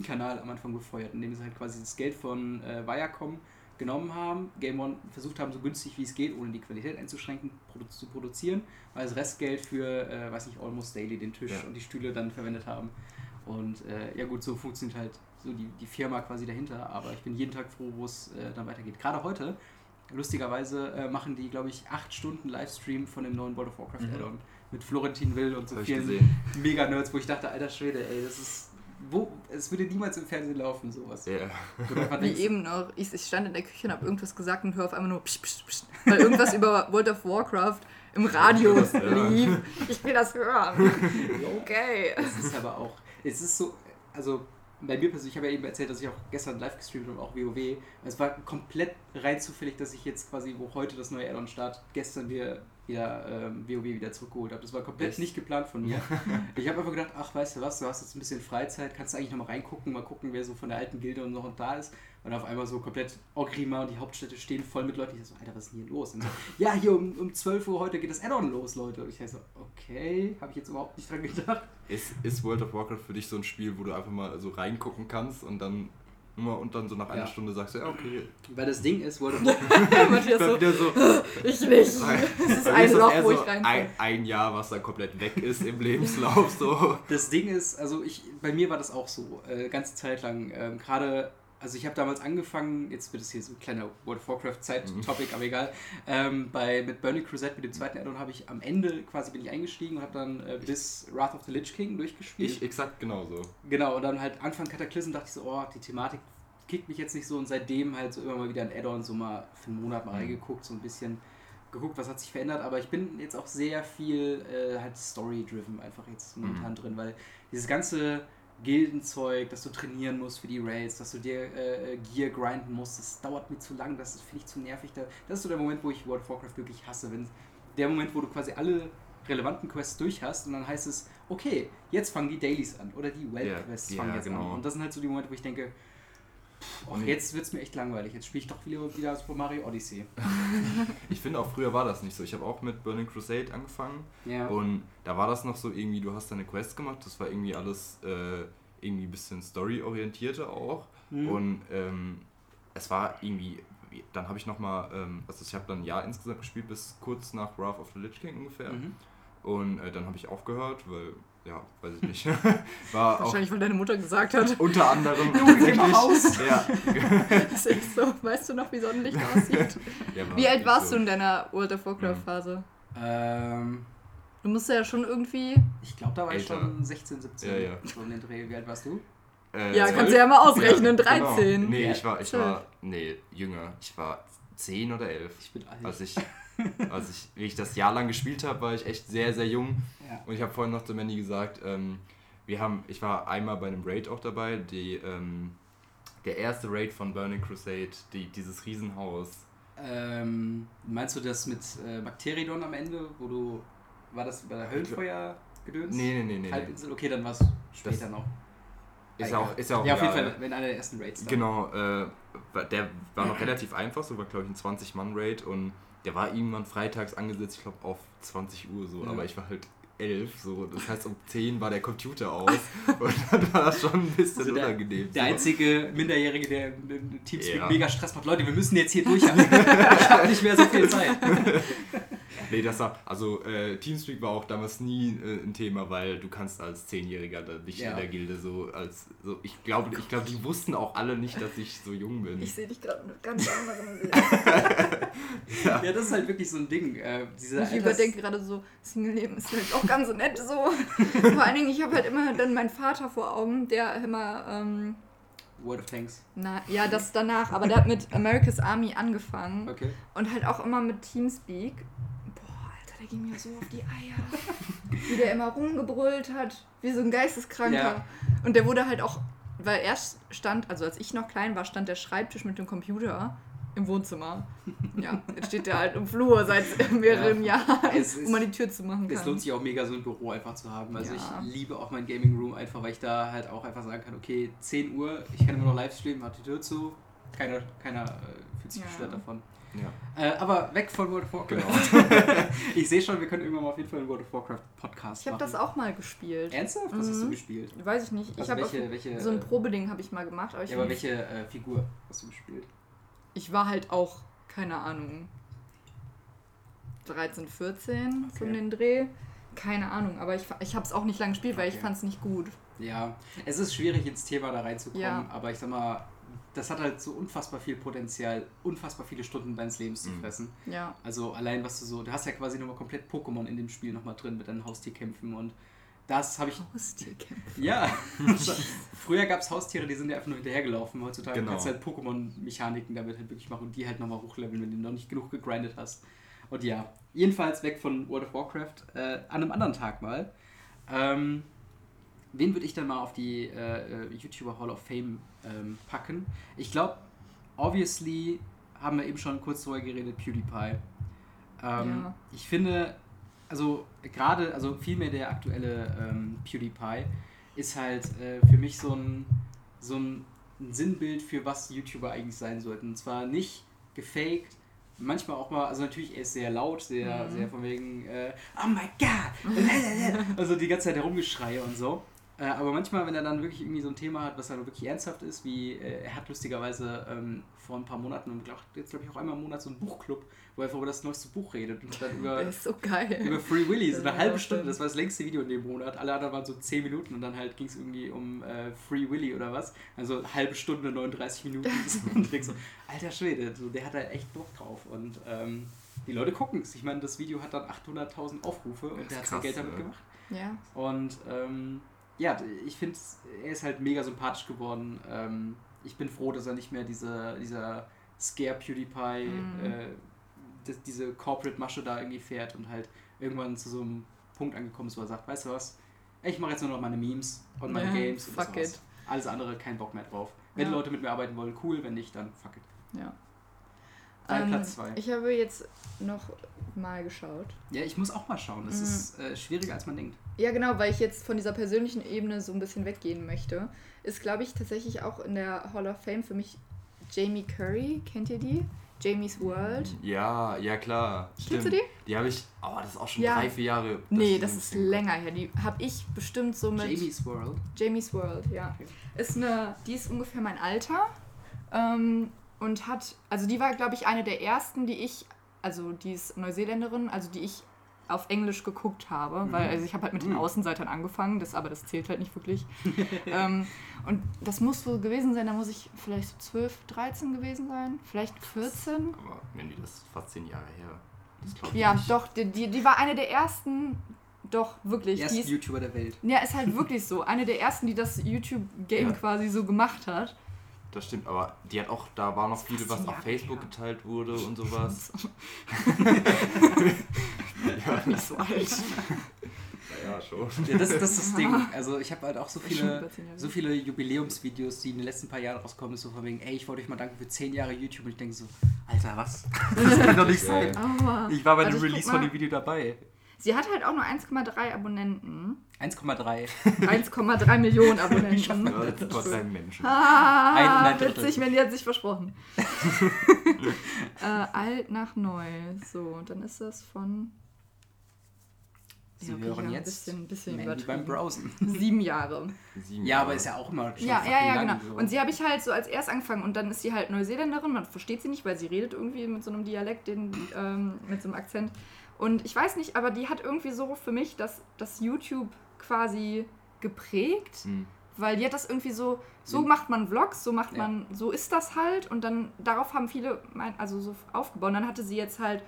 YouTube-Kanal am Anfang befeuert, indem sie halt quasi das Geld von äh, Viacom genommen haben, Game One versucht haben, so günstig wie es geht, ohne die Qualität einzuschränken, produ zu produzieren, weil das Restgeld für, äh, weiß nicht, Almost Daily, den Tisch Ja. und die Stühle dann verwendet haben. Und äh, ja gut, so funktioniert halt so die, die Firma quasi dahinter, aber ich bin jeden Tag froh, wo es äh, dann weitergeht. Gerade heute, lustigerweise, äh, machen die, glaube ich, acht Stunden Livestream von dem neuen World of Warcraft Mhm. Add-on mit Florentin Will und so Hab vielen. Mega-Nerds, wo ich dachte, alter Schwede, ey, das ist. Wo, es würde niemals im Fernsehen laufen, sowas. Ja. Einfach Wie eben noch, ich, ich stand in der Küche und habe irgendwas gesagt und höre auf einmal nur psch, psch, psch, weil irgendwas über World of Warcraft im Radio Ja. lief. Ich will das hören. Okay. Es ist aber auch, es ist so, also bei mir persönlich, ich habe ja eben erzählt, dass ich auch gestern live gestreamt habe, auch WoW. Es war komplett rein zufällig, dass ich jetzt quasi, wo heute das neue Add-on startet, gestern wir wieder ähm, WoW wieder zurückgeholt habe. Das war komplett Echt? nicht geplant von mir. ich habe einfach gedacht, ach, weißt du was, du hast jetzt ein bisschen Freizeit, kannst du eigentlich nochmal reingucken, mal gucken, wer so von der alten Gilde und noch und da ist. Und auf einmal so komplett Orgrima und die Hauptstädte stehen voll mit Leuten. Ich so, Alter, was ist denn hier los? Und so, ja, hier um, um 12 Uhr heute geht das Add-on los, Leute. Und ich so, okay, habe ich jetzt überhaupt nicht dran gedacht. Ist, ist World of Warcraft für dich so ein Spiel, wo du einfach mal so reingucken kannst und dann und dann so nach einer Ja. Stunde sagst du, ja, okay. Weil das Ding ist, Warcraft Matthias Dann so, wieder so, ich nicht. Das ist ein das Loch, wo so ich reinkomme. ein, ein Jahr, was dann komplett weg ist im Lebenslauf. So. Das Ding ist, also ich, bei mir war das auch so, äh, ganze Zeit lang. Ähm, Gerade, also ich habe damals angefangen, jetzt wird es hier so ein kleiner World of Warcraft Zeit-Topic, aber egal. Ähm, bei, mit Burning Crusade, mit dem zweiten Addon, habe ich am Ende quasi bin ich eingestiegen und habe dann äh, bis Wrath of the Lich King durchgespielt. Ich exakt genauso. Genau, und dann halt Anfang Cataclysm dachte ich so, oh, die Thematik kickt mich jetzt nicht so und seitdem halt so immer mal wieder ein Add-on so mal für einen Monat mal Mhm. reingeguckt, so ein bisschen geguckt, was hat sich verändert, aber ich bin jetzt auch sehr viel äh, halt Story-driven einfach jetzt momentan Mhm. drin, weil dieses ganze Gildenzeug, dass du trainieren musst für die Raids, dass du dir äh, Gear grinden musst, das dauert mir zu lang, das finde ich zu nervig. Da, das ist so der Moment, wo ich World of Warcraft wirklich hasse, wenn der Moment, wo du quasi alle relevanten Quests durch hast und dann heißt es, okay, jetzt fangen die Dailies an oder die Welt-Quests Ja, fangen ja, jetzt an. genau. Und das sind halt so die Momente, wo ich denke, och, jetzt wird es mir echt langweilig, jetzt spiele ich doch wieder, wieder Super Mario Odyssey. Ich finde auch früher war das nicht so. Ich habe auch mit Burning Crusade angefangen Ja. und da war das noch so irgendwie, du hast deine Quest gemacht, das war irgendwie alles äh, irgendwie ein bisschen story-orientierter auch. Mhm. Und ähm, es war irgendwie, dann habe ich nochmal, ähm, also ich habe dann ein Jahr insgesamt gespielt, bis kurz nach Wrath of the Lich King ungefähr. Mhm. Und äh, dann habe ich aufgehört, weil, ja, weiß ich nicht. war auch Wahrscheinlich, weil deine Mutter gesagt hat, unter anderem Junge, geh mal raus. Ja. das ist so. Weißt du noch, wie Sonnenlicht aussieht? Ja, war Wie alt warst so. du in deiner World of Warcraft-Phase? Ähm, Du musst ja schon irgendwie. ich glaube, da war ich Älter. schon 16, 17. Ja, ja. So um den Dreh. Wie alt warst du? Äh, Ja, zwölf? kannst du ja mal ausrechnen, Ja, 13. Genau. Nee, Ja, ich war, ich war, nee, jünger. Ich war 10 oder 11. Ich bin alt. Als ich, als ich, wie ich das Jahr lang gespielt habe, war ich echt sehr, sehr jung. ja. Und ich habe vorhin noch zu Mandy gesagt, ähm, wir haben, ich war einmal bei einem Raid auch dabei, die, ähm, der erste Raid von Burning Crusade, die, dieses Riesenhaus. Ähm, meinst du das mit äh, Bakteridon am Ende, wo du. War das bei der Höllenfeuer gedöns? Nee, nee, nee, nee. Halbinsel? Okay, dann war es später Das- noch. Ist ja auch, ist ja auch ja, auf jeden. Fall, wenn einer der ersten Raids da Genau, äh, der war noch relativ einfach, so war glaube ich ein 20-Mann-Raid und der war irgendwann freitags angesetzt, ich glaube auf 20 Uhr so, Ja. aber ich war halt 11, so, das heißt um 10 war der Computer aus und dann war das schon ein bisschen Also der- unangenehm. Der so. einzige Minderjährige, der im Teamspeak Ja. mega Stress macht. Leute, wir müssen jetzt hier durch. ich habe nicht mehr so viel Zeit. Nee, das war, also äh, Teamspeak war auch damals nie äh, ein Thema, weil du kannst als Zehnjähriger da nicht Ja. in der Gilde so als so ich glaube, ich glaube, die wussten auch alle nicht, dass ich so jung bin. Ich sehe dich gerade mit ganz anderen Sicht. Ja, das ist halt wirklich so ein Ding. Äh, diese Ich Alters- überdenke gerade so, Single-Leben ist halt auch ganz nett so. Vor allen Dingen, ich habe halt immer dann meinen Vater vor Augen, der immer, ähm, World of Tanks. na, ja, das danach, aber der hat mit America's Army angefangen Okay. und halt auch immer mit Teamspeak. Ging mir so auf die Eier. Wie der immer rumgebrüllt hat, wie so ein Geisteskranker. Ja. Und der wurde halt auch, weil er stand, also als ich noch klein war, stand der Schreibtisch mit dem Computer im Wohnzimmer. Ja, jetzt steht der halt im Flur seit mehreren Jahren, Es ist- um mal die Tür zu machen Es kann. lohnt sich auch mega, so ein Büro einfach zu haben. Also Ja. ich liebe auch mein Gaming Room einfach, weil ich da halt auch einfach sagen kann, okay, 10 Uhr, ich kann immer noch live streamen, hat die Tür zu, keiner, keiner äh, fühlt sich Ja. gestört davon. Ja. Äh, aber weg von World of Warcraft. Genau. ich sehe schon, wir können irgendwann mal auf jeden Fall einen World of Warcraft Podcast Ich habe machen. das auch mal gespielt. Ernsthaft? Was hast du Mhm. gespielt? Weiß ich nicht. Ich Also habe welche, welche, so ein Probeding habe ich mal gemacht, aber ich, Ja, aber welche äh, Figur hast du gespielt? ich war halt auch, keine Ahnung, 13, 14 so um Okay. den Dreh. Keine Ahnung, aber ich, ich habe es auch nicht lange gespielt, weil ich fand es nicht gut. Ja, es ist schwierig ins Thema da reinzukommen, Ja. aber ich sag mal, das hat halt so unfassbar viel Potenzial, unfassbar viele Stunden deines Lebens zu Mhm. fressen. Ja. Also allein was du so, du hast ja quasi nochmal komplett Pokémon in dem Spiel nochmal drin mit deinen Haustierkämpfen und das habe ich, Haustierkämpfe. ja, früher gab es Haustiere, die sind ja einfach nur hinterhergelaufen, heutzutage Genau. kannst du halt Pokémon-Mechaniken damit halt wirklich machen und die halt nochmal hochleveln, wenn du noch nicht genug gegrindet hast. Und ja, jedenfalls weg von World of Warcraft, äh, an einem anderen Tag mal. Ähm, wen würde ich dann mal auf die äh, äh, YouTuber Hall of Fame ähm, packen? Ich glaube, obviously haben wir eben schon kurz drüber geredet, PewDiePie. Ähm, Ja. Ich finde, also gerade, also vielmehr der aktuelle ähm, PewDiePie ist halt äh, für mich so ein, so ein Sinnbild für was YouTuber eigentlich sein sollten. Und zwar nicht gefaked, manchmal auch mal, also natürlich, er ist sehr laut, sehr, Mhm. sehr von wegen, äh, oh my god, also die ganze Zeit herumgeschreie und so. Äh, aber manchmal, wenn er dann wirklich irgendwie so ein Thema hat, was dann wirklich ernsthaft ist, wie äh, er hat lustigerweise ähm, vor ein paar Monaten und jetzt glaube ich auch einmal im Monat so einen Buchclub, wo er über das neueste Buch redet und dann über, Das ist so geil. über Free Willy, so eine halbe. Stunde, das war das längste Video in dem Monat. Alle anderen waren so 10 Minuten und dann halt ging es irgendwie um äh, Free Willy oder was. Also halbe Stunde, 39 Minuten. und ich denk so, alter Schwede, so, der hat da echt Bock drauf. Und ähm, die Leute gucken es. Ich meine, das Video hat dann 800.000 Aufrufe und der hat sein Geld damit ne? gemacht. Ja. Und ähm, ja, ich finde, er ist halt mega sympathisch geworden. Ähm, ich bin froh, dass er nicht mehr diese, dieser Scare PewDiePie, Mhm. äh, das, diese Corporate-Masche da irgendwie fährt und halt irgendwann zu so einem Punkt angekommen ist, wo er sagt, weißt du was, ich mache jetzt nur noch meine Memes und meine Ja, Games und das fuck war's. it. Alles andere, kein Bock mehr drauf. Wenn Ja. Leute mit mir arbeiten wollen, cool, wenn nicht, dann fuck it. Ja. Ähm, Platz 2. Ich habe jetzt noch mal geschaut. Ja, ich muss auch mal schauen. Das Mhm. ist äh, schwieriger, als man denkt. Ja, genau, weil ich jetzt von dieser persönlichen Ebene so ein bisschen weggehen möchte, ist, glaube ich, tatsächlich auch in der Hall of Fame für mich Jamie Curry. Kennt ihr die? Jamie's World. Ja, ja klar. Kennst du die? Die habe ich, oh, das ist auch schon Ja. drei, vier Jahre. Nee, das ist länger her. Die habe ich bestimmt so mit. Jamie's World. Jamie's World, ja. Okay. Ist eine, die ist ungefähr mein Alter. Ähm, und hat, also die war, glaube ich, eine der ersten, die ich, also die ist Neuseeländerin, also die ich auf Englisch geguckt habe, weil also ich habe halt mit den Mhm. Außenseitern angefangen, das, aber das zählt halt nicht wirklich. ähm, und das muss wohl gewesen sein, da muss ich vielleicht so 12, 13 gewesen sein, vielleicht 14. Aber wenn die das ist fast zehn Jahre her. Das glaube ich Ja, nicht. doch, die, die, die war eine der ersten, doch, wirklich. Die erste ist, YouTuber der Welt. ja, ist halt wirklich so. Eine der ersten, die das YouTube-Game Ja. quasi so gemacht hat. Das stimmt, aber die hat auch, da war noch Das viel, was auf Facebook her. geteilt wurde und sowas. Nicht so alt. Naja, schon. Ja, das, das ist das Ding. Also ich habe halt auch so viele, so viele Jubiläumsvideos, die in den letzten paar Jahren rauskommen, so von wegen, ey, ich wollte euch mal danken für 10 Jahre YouTube. Und ich denke so, Alter, was? Das kann doch nicht sein. Ich war bei Also dem Release von dem Video dabei. Sie hat halt auch nur 1,3 Abonnenten. 1,3. 1,3 Millionen Ja, Abonnenten. das sind doch drei Menschen. Ah, Ein- ein witzig, wenn die hat sich versprochen. äh, alt nach neu. So, und dann ist das von. Sie okay, hören ja, jetzt Ein bisschen, bisschen Mandy beim. Browsen. Sieben Jahre. Sieben Ja, aber Jahre. ist ja auch immer schon Ja, ja, ja, lang, genau. so. Und sie habe ich halt so als erst angefangen und dann ist sie halt Neuseeländerin, man versteht sie nicht, weil sie redet irgendwie mit so einem Dialekt, den, ähm, mit so einem Akzent. Und ich weiß nicht, aber die hat irgendwie so für mich das, das YouTube quasi geprägt, Hm. weil die hat das irgendwie so, so Mhm. macht man Vlogs, so macht Ja. man, so ist das halt und dann darauf haben viele mein, also so aufgebaut. Und dann hatte sie jetzt halt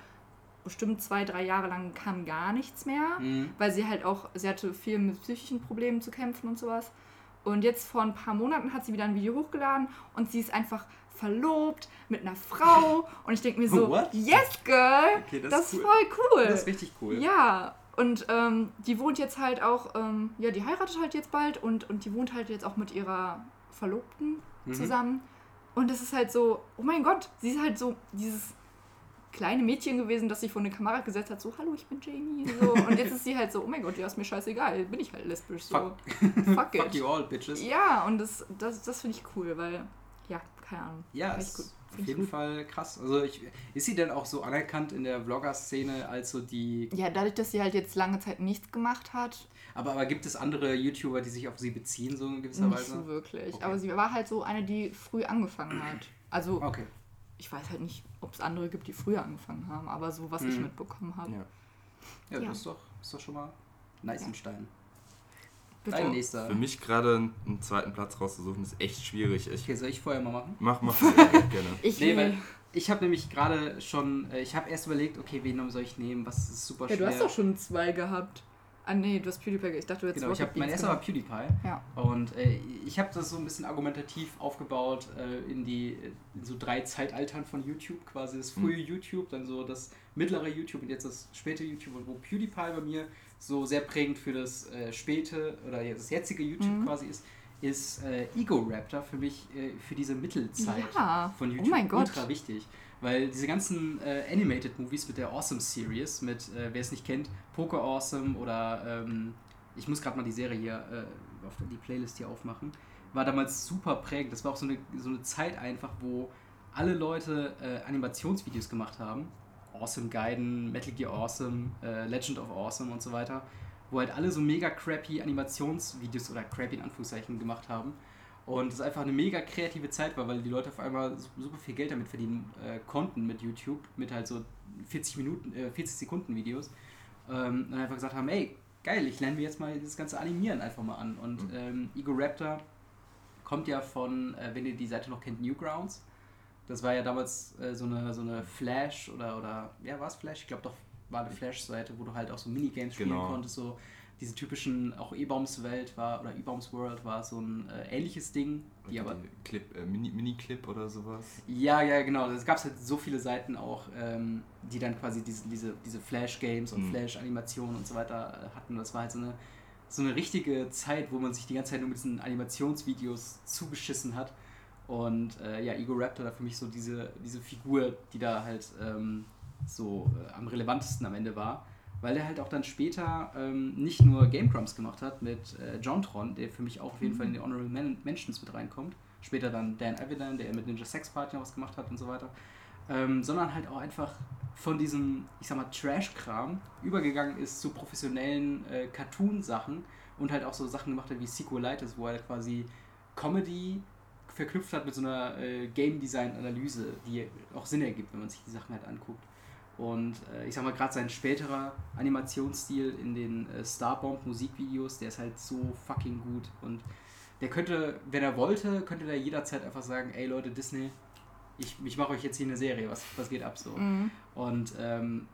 bestimmt zwei, drei Jahre lang kam gar nichts mehr Mhm. weil sie halt auch, sie hatte viel mit psychischen Problemen zu kämpfen und sowas. Und jetzt vor ein paar Monaten hat sie wieder ein Video hochgeladen und sie ist einfach verlobt mit einer Frau. Und ich denke mir so, What? yes, girl, Okay, das das, ist cool. voll cool. Das ist richtig cool. Ja, und ähm, die wohnt jetzt halt auch, ähm, ja, die heiratet halt jetzt bald und, und die wohnt halt jetzt auch mit ihrer Verlobten Mhm. zusammen. Und es ist halt so, oh mein Gott, sie ist halt so dieses kleine Mädchen gewesen, das sich vor eine Kamera gesetzt hat, so, hallo, ich bin Jamie. So. Und jetzt ist sie halt so, oh mein Gott, ja, ist mir scheißegal, bin ich halt lesbisch. So. Fuck. Fuck it. Fuck you all, bitches. Ja, und das, das, das finde ich cool, weil, keine Ahnung. Ja, ist gut. auf Find jeden gut. Fall krass. Also ich, ist sie denn auch so anerkannt in der Vlogger-Szene als so die... Ja, dadurch, dass sie halt jetzt lange Zeit nichts gemacht hat, Aber, aber gibt es andere YouTuber, die sich auf sie beziehen, so in gewisser nicht Weise? so wirklich. Okay. Aber sie war halt so eine, die früh angefangen hat. Also, Okay. ich weiß halt nicht, ob es andere gibt, die früher angefangen haben, aber so, was ich Mhm. mitbekommen habe. Ja. Ja, Ja. das ist doch, ist doch schon mal nice Ja. im Stein. Bitte. Dein nächster. Für mich gerade einen- zweiten Platz rauszusuchen, ist echt schwierig. Ich Okay, soll ich vorher mal machen? mach, mach gerne. Ich Nee, weil ich habe nämlich gerade schon, äh, ich habe erst überlegt, okay, wen soll ich nehmen, was ist super ja, schwer. du hast doch schon zwei gehabt. Ah, nee, du hast PewDiePie. Ich dachte, du hättest Genau, ich Rocket habe mein Beans erster war. PewDiePie Ja. und äh, ich habe das so ein bisschen argumentativ aufgebaut äh, in die in so drei Zeitaltern von YouTube, quasi das frühe YouTube, dann so das mittlere YouTube und jetzt das späte YouTube und wo PewDiePie bei mir so sehr prägend für das äh, späte oder das jetzige YouTube Mhm. quasi ist, ist äh, Ego Raptor für mich äh, für diese Mittelzeit Ja. von Oh YouTube mein Gott. ultra wichtig. Weil diese ganzen äh, Animated Movies mit der Awesome Series, mit, äh, wer es nicht kennt, Poker Awesome oder ähm, ich muss gerade mal die Serie hier äh, auf die Playlist hier aufmachen, war damals super prägend. Das war auch so eine, so eine Zeit einfach, wo alle Leute äh, Animationsvideos gemacht haben. Awesome Gaiden, Metal Gear Awesome, äh, Legend of Awesome und so weiter. Wo halt alle so mega crappy Animationsvideos oder crappy in Anführungszeichen gemacht haben. Und es einfach eine mega kreative Zeit war, weil die Leute auf einmal su- super viel Geld damit verdienen äh, konnten mit YouTube, mit halt so 40 Minuten, äh, 40 Sekunden Videos. Ähm, und einfach gesagt haben, ey, geil, ich lerne mir jetzt mal das ganze Animieren einfach mal an. Und ähm, Ego Raptor kommt ja von, äh, wenn ihr die Seite noch kennt, Newgrounds. Das war ja damals äh, so, eine, so eine Flash oder, oder ja, war es Flash? Ich glaube doch, war eine Flash-Seite, wo du halt auch so Minigames spielen Genau. konntest, so diese typischen, auch E-Bombs Welt war, oder E-Bombs World war so ein äh, ähnliches Ding, die aber Clip, äh, Mini, Mini-Clip oder sowas. ja, ja, genau. Es gab halt so viele Seiten auch, ähm, die dann quasi diese, diese, diese Flash-Games und Mhm. Flash-Animationen und so weiter äh, hatten. Das war halt so eine, so eine richtige Zeit, wo man sich die ganze Zeit nur mit diesen Animationsvideos zugeschissen hat. Und äh, ja, Ego Raptor da für mich so diese, diese Figur, die da halt ähm, so äh, am relevantesten am Ende war. Weil der halt auch dann später ähm, nicht nur Game Grumps gemacht hat mit äh, Jontron, der für mich auch auf jeden Fall in die Honorable Men Mentions mit reinkommt. Später dann Dan Avidan, der mit Ninja Sex Party noch was gemacht hat und so weiter. Ähm, sondern halt auch einfach von diesem, ich sag mal, Trash-Kram übergegangen ist zu professionellen äh, Cartoon-Sachen und halt auch so Sachen gemacht hat wie Sequelitis, wo er quasi Comedy verknüpft hat mit so einer äh, Game-Design-Analyse, die auch Sinn ergibt, wenn man sich die Sachen halt anguckt. Und äh, ich sag mal, gerade sein späterer Animationsstil in den äh, Starbomb-Musikvideos, der ist halt so fucking gut. Und der könnte, wenn er wollte, könnte der jederzeit einfach sagen, ey Leute, Disney, ich, ich mache euch jetzt hier eine Serie, was, was geht ab so. Mhm. Und ähm,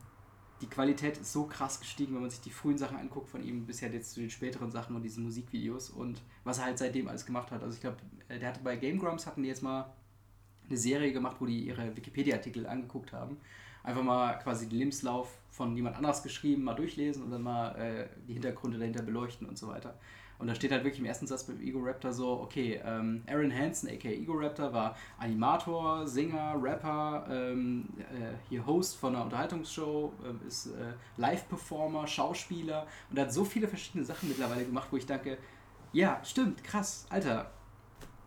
die Qualität ist so krass gestiegen, wenn man sich die frühen Sachen anguckt von ihm bis halt jetzt zu den späteren Sachen und diesen Musikvideos und was er halt seitdem alles gemacht hat. Also ich glaube, der hatte bei Game Grumps hatten die jetzt mal eine Serie gemacht, wo die ihre Wikipedia-Artikel angeguckt haben. Einfach mal quasi den Lebenslauf von jemand anders geschrieben, mal durchlesen und dann mal äh, die Hintergründe dahinter beleuchten und so weiter. Und da steht halt wirklich im ersten Satz beim Ego Raptor so, okay, ähm, Aaron Hansen, aka Ego Raptor, war Animator, Sänger, Rapper, ähm, äh, hier Host von einer Unterhaltungsshow, ähm, ist äh, Live-Performer, Schauspieler und hat so viele verschiedene Sachen mittlerweile gemacht, wo ich denke, ja, stimmt, krass, Alter,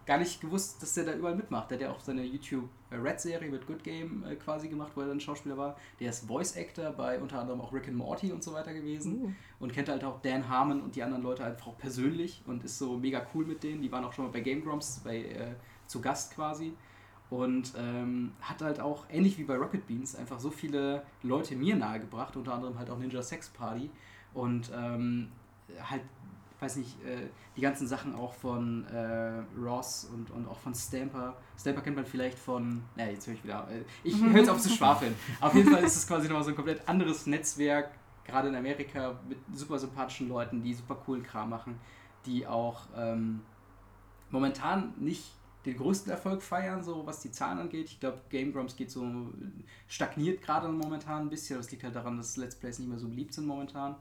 gar nicht gewusst, dass der da überall mitmacht. Der hat ja auch seine YouTube äh, Red-Serie mit Good Game äh, quasi gemacht, wo er dann Schauspieler war. Der ist Voice-Actor bei unter anderem auch Rick and Morty und so weiter gewesen Uh. und kennt halt auch Dan Harmon und die anderen Leute einfach auch persönlich und ist so mega cool mit denen. Die waren auch schon mal bei Game Grumps bei, äh, zu Gast quasi. Und ähm, hat halt auch, ähnlich wie bei Rocket Beans, einfach so viele Leute mir nahegebracht, unter anderem halt auch Ninja Sex Party. Und ähm, halt, weiß nicht, äh, die ganzen Sachen auch von äh, Ross und, und auch von Stamper. Stamper kennt man vielleicht von, naja, jetzt höre ich wieder, äh, ich höre jetzt auf zu schwafeln. Auf jeden Fall ist es quasi nochmal so ein komplett anderes Netzwerk, gerade in Amerika, mit super sympathischen Leuten, die super coolen Kram machen, die auch ähm, momentan nicht den größten Erfolg feiern, so was die Zahlen angeht. Ich glaube, Game Grumps geht so, stagniert gerade momentan ein bisschen. Das liegt halt daran, dass Let's Plays nicht mehr so beliebt sind momentan.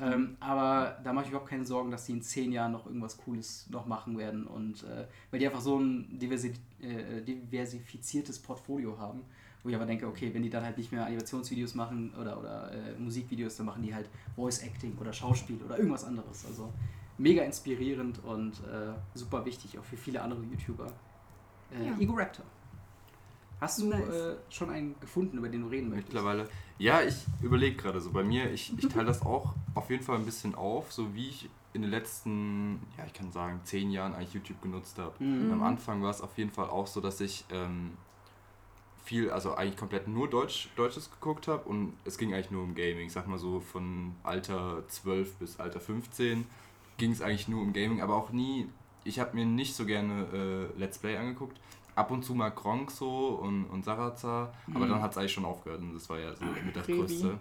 Ähm, aber da mache ich überhaupt keine Sorgen, dass die in zehn Jahren noch irgendwas Cooles noch machen werden. Und äh, weil die einfach so ein diversi äh, diversifiziertes Portfolio haben, wo ich aber denke, okay, wenn die dann halt nicht mehr Animationsvideos machen oder, oder äh, Musikvideos, dann machen die halt Voice Acting oder Schauspiel oder irgendwas anderes. Also mega inspirierend und äh, super wichtig, auch für viele andere YouTuber. Äh, Ja. Ego Raptor. Hast du Nice. äh, schon einen gefunden, über den du reden möchtest? Mittlerweile. Ja, ich überlege gerade so bei mir, ich, ich teile das auch auf jeden Fall ein bisschen auf, so wie ich in den letzten, ja, ich kann sagen, zehn Jahren eigentlich YouTube genutzt habe. Mhm. Am Anfang war es auf jeden Fall auch so, dass ich ähm, viel, also eigentlich komplett nur Deutsch, Deutsches geguckt habe und es ging eigentlich nur um Gaming. Ich sag mal so von Alter 12 bis Alter 15 ging es eigentlich nur um Gaming, aber auch nie, ich habe mir nicht so gerne äh, Let's Play angeguckt. Ab und zu mal Kronk so und, und Sarazar, aber Mhm. dann hat es eigentlich schon aufgehört und das war ja so mit das. Größte.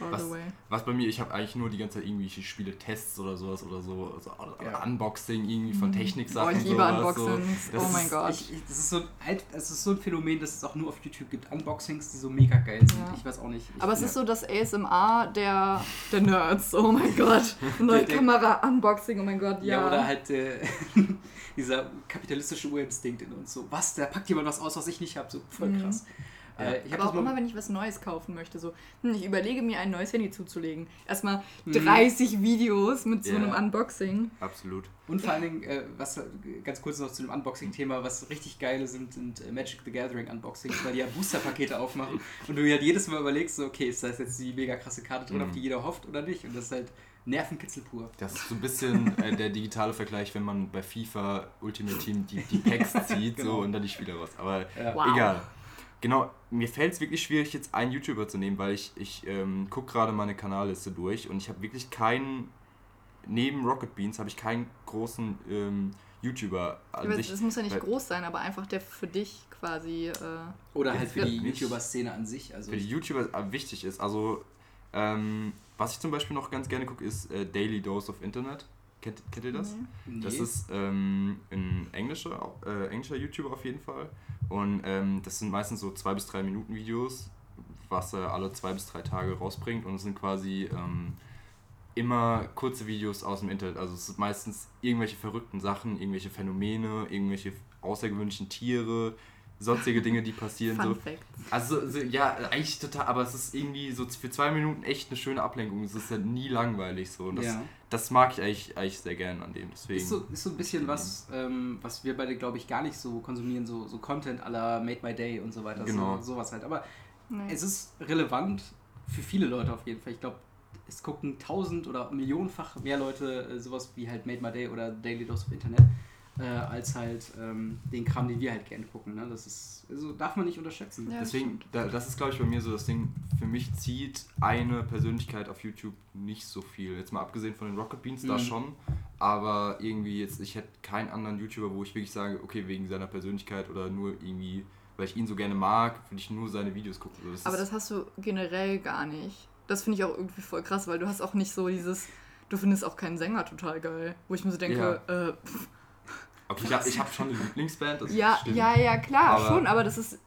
All Was- the way. Was bei mir, ich habe eigentlich nur die ganze Zeit irgendwelche Spiele-Tests oder sowas oder so, so oder Ja. Unboxing irgendwie von Mhm. Techniksachen. Boah, ich liebe sowas, Unboxings. Das oh mein Gott. Ich, ich, das, ist so ein, alt- es ist so ein Phänomen, das es auch nur auf YouTube gibt. Unboxings, die so mega geil sind. Ja. Ich weiß auch nicht. Ich Aber es bin ist so das ASMR der, der Nerds. Oh mein Gott. Neue der- Kamera-Unboxing, oh mein Gott, Ja, ja. oder halt äh, dieser kapitalistische Urinstinkt in uns. So, was, da packt jemand was aus, was ich nicht habe. So voll Mhm. Ja. Äh, ich Aber das auch immer, wenn ich was Neues kaufen möchte, so, hm, ich überlege mir ein neues Handy zuzulegen. Erstmal Mhm. 30 Videos mit so Ja. einem Unboxing. Absolut. Und vor allen Dingen, äh, was ganz kurz noch zu dem Unboxing-Thema, was richtig geile sind, sind äh, Magic the Gathering Unboxings, weil die ja Booster-Pakete aufmachen und du ja jedes Mal überlegst, so, okay, ist da jetzt die mega krasse Karte drin, Mhm. auf die jeder hofft oder nicht? Und das ist halt Nervenkitzel pur. Das ist so ein bisschen äh, der digitale Vergleich, wenn man bei FIFA Ultimate Team die, die Packs zieht Genau. so, und dann die Spiele raus. Aber Ja. Wow. egal. Genau, mir fällt es wirklich schwierig, jetzt einen YouTuber zu nehmen, weil ich, ich ähm, gucke gerade meine Kanalliste durch und ich habe wirklich keinen, neben Rocket Beans habe ich keinen großen ähm, YouTuber an Aber sich. das muss ja nicht weil- groß sein, aber einfach der für dich quasi. Äh, Oder halt für die YouTuber-Szene an sich. Also für die YouTuber äh, wichtig ist. Also, ähm, was ich zum Beispiel noch ganz gerne gucke, ist äh, Daily Dose of Internet. Kennt, kennt ihr das? nee. nee. Das ist ähm, ein englischer, äh, englischer YouTuber auf jeden Fall. Und ähm, das sind meistens so zwei bis drei Minuten Videos, was er alle zwei bis drei Tage rausbringt. Und es sind quasi ähm, immer kurze Videos aus dem Internet. Also es sind meistens irgendwelche verrückten Sachen, irgendwelche Phänomene, irgendwelche außergewöhnlichen Tiere, sonstige Dinge, die passieren. Fun so. Also, so, ja, eigentlich total, aber es ist irgendwie so für zwei Minuten echt eine schöne Ablenkung. Es ist ja nie langweilig so. Und das, ja. das mag ich eigentlich, eigentlich sehr gern an dem. Deswegen. Ist so, ist so ein bisschen was, ähm, was wir beide, glaube ich, gar nicht so konsumieren, so, so Content la Made My Day und so weiter. Genau. So, sowas halt. Aber Nee. es ist relevant für viele Leute auf jeden Fall. Ich glaube, es gucken tausend oder millionenfach mehr Leute äh, sowas wie halt Made My Day oder Daily Dose of Internet, äh, als halt ähm, den Kram, den wir halt gerne gucken. Ne? Das ist, also darf man nicht unterschätzen. Ja, Deswegen, da, das ist glaube ich bei mir so das Ding, für mich zieht eine Persönlichkeit auf YouTube nicht so viel. Jetzt mal abgesehen von den Rocket Beans, da Mhm. schon. Aber irgendwie jetzt, ich hätte keinen anderen YouTuber, wo ich wirklich sage, okay, wegen seiner Persönlichkeit oder nur irgendwie, weil ich ihn so gerne mag, würde ich nur seine Videos gucken. Das Aber das hast du generell gar nicht. Das finde ich auch irgendwie voll krass, weil du hast auch nicht so dieses. Du findest auch keinen Sänger total geil. Wo ich mir so denke, äh, pff, okay, ich habe ich hab schon eine Lieblingsband, das ja, stimmt. ja, ja, klar, Aber- schon, aber das ist aber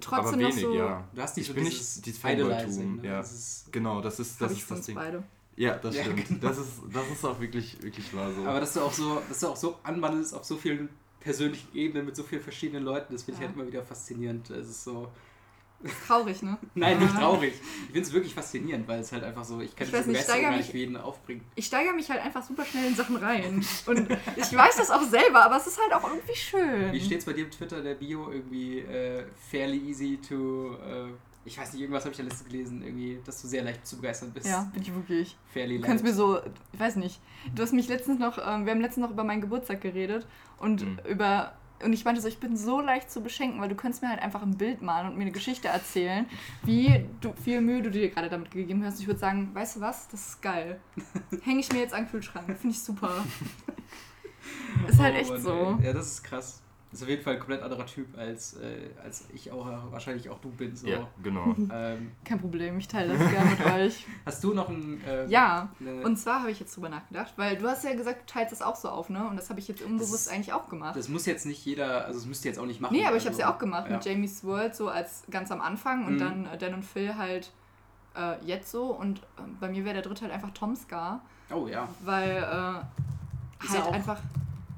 trotzdem wenig, noch so. ja. Du hast nicht Ich so bin dieses nicht dieses Idolizing, ne? ja. Das ist, Genau, das ist das, ist das Ding. beide. Ja, das Ja, stimmt. genau. Das, ist, das ist auch wirklich, wirklich wahr so. aber dass du auch so, dass du auch so anwandelst auf so vielen persönlichen Ebenen mit so vielen verschiedenen Leuten, das finde ich Ja. halt immer wieder faszinierend. Es ist so. Traurig, ne? Nein, nicht traurig. Ich finde es wirklich faszinierend, weil es halt einfach so, ich kann Ich weiß nicht, gar nicht für jeden aufbringen. Ich steigere mich halt einfach super schnell in Sachen rein. Und ich weiß das auch selber, aber es ist halt auch irgendwie schön. Wie steht's bei dir im Twitter, der Bio, irgendwie äh, fairly easy to, äh, ich weiß nicht, irgendwas habe ich da letztens gelesen, irgendwie, dass du sehr leicht zu begeistern bist. Ja, bin ich wirklich. Fairly Du kannst mir so, ich weiß nicht, du hast mich letztens noch, ähm, wir haben letztens noch über meinen Geburtstag geredet und Mhm. über, und ich meinte so, ich bin so leicht zu beschenken, weil du könntest mir halt einfach ein Bild malen und mir eine Geschichte erzählen, wie du, viel Mühe du dir gerade damit gegeben hast. Ich würde sagen, weißt du was, das ist geil. Hänge ich mir jetzt an den Kühlschrank, finde ich super. ist halt Oh echt so. Ja, das ist krass. Das ist auf jeden Fall ein komplett anderer Typ, als, äh, als ich auch, wahrscheinlich auch du bin. So. ja, genau. Ähm, Kein Problem, ich teile das gerne mit euch. hast du noch ein... Äh, Ja, eine- und zwar habe ich jetzt drüber nachgedacht, weil du hast ja gesagt, du teilst das auch so auf, ne? Und das habe ich jetzt unbewusst ist- eigentlich auch gemacht. das muss jetzt nicht jeder, also das müsst ihr jetzt auch nicht machen. Nee, aber ich habe also, es ja auch gemacht ja. mit Jamie's World, so als ganz am Anfang und Mhm. dann äh, Dan und Phil halt äh, jetzt so. Und äh, bei mir wäre der dritte halt einfach Tom Scar, Oh ja. weil äh, halt auch- einfach,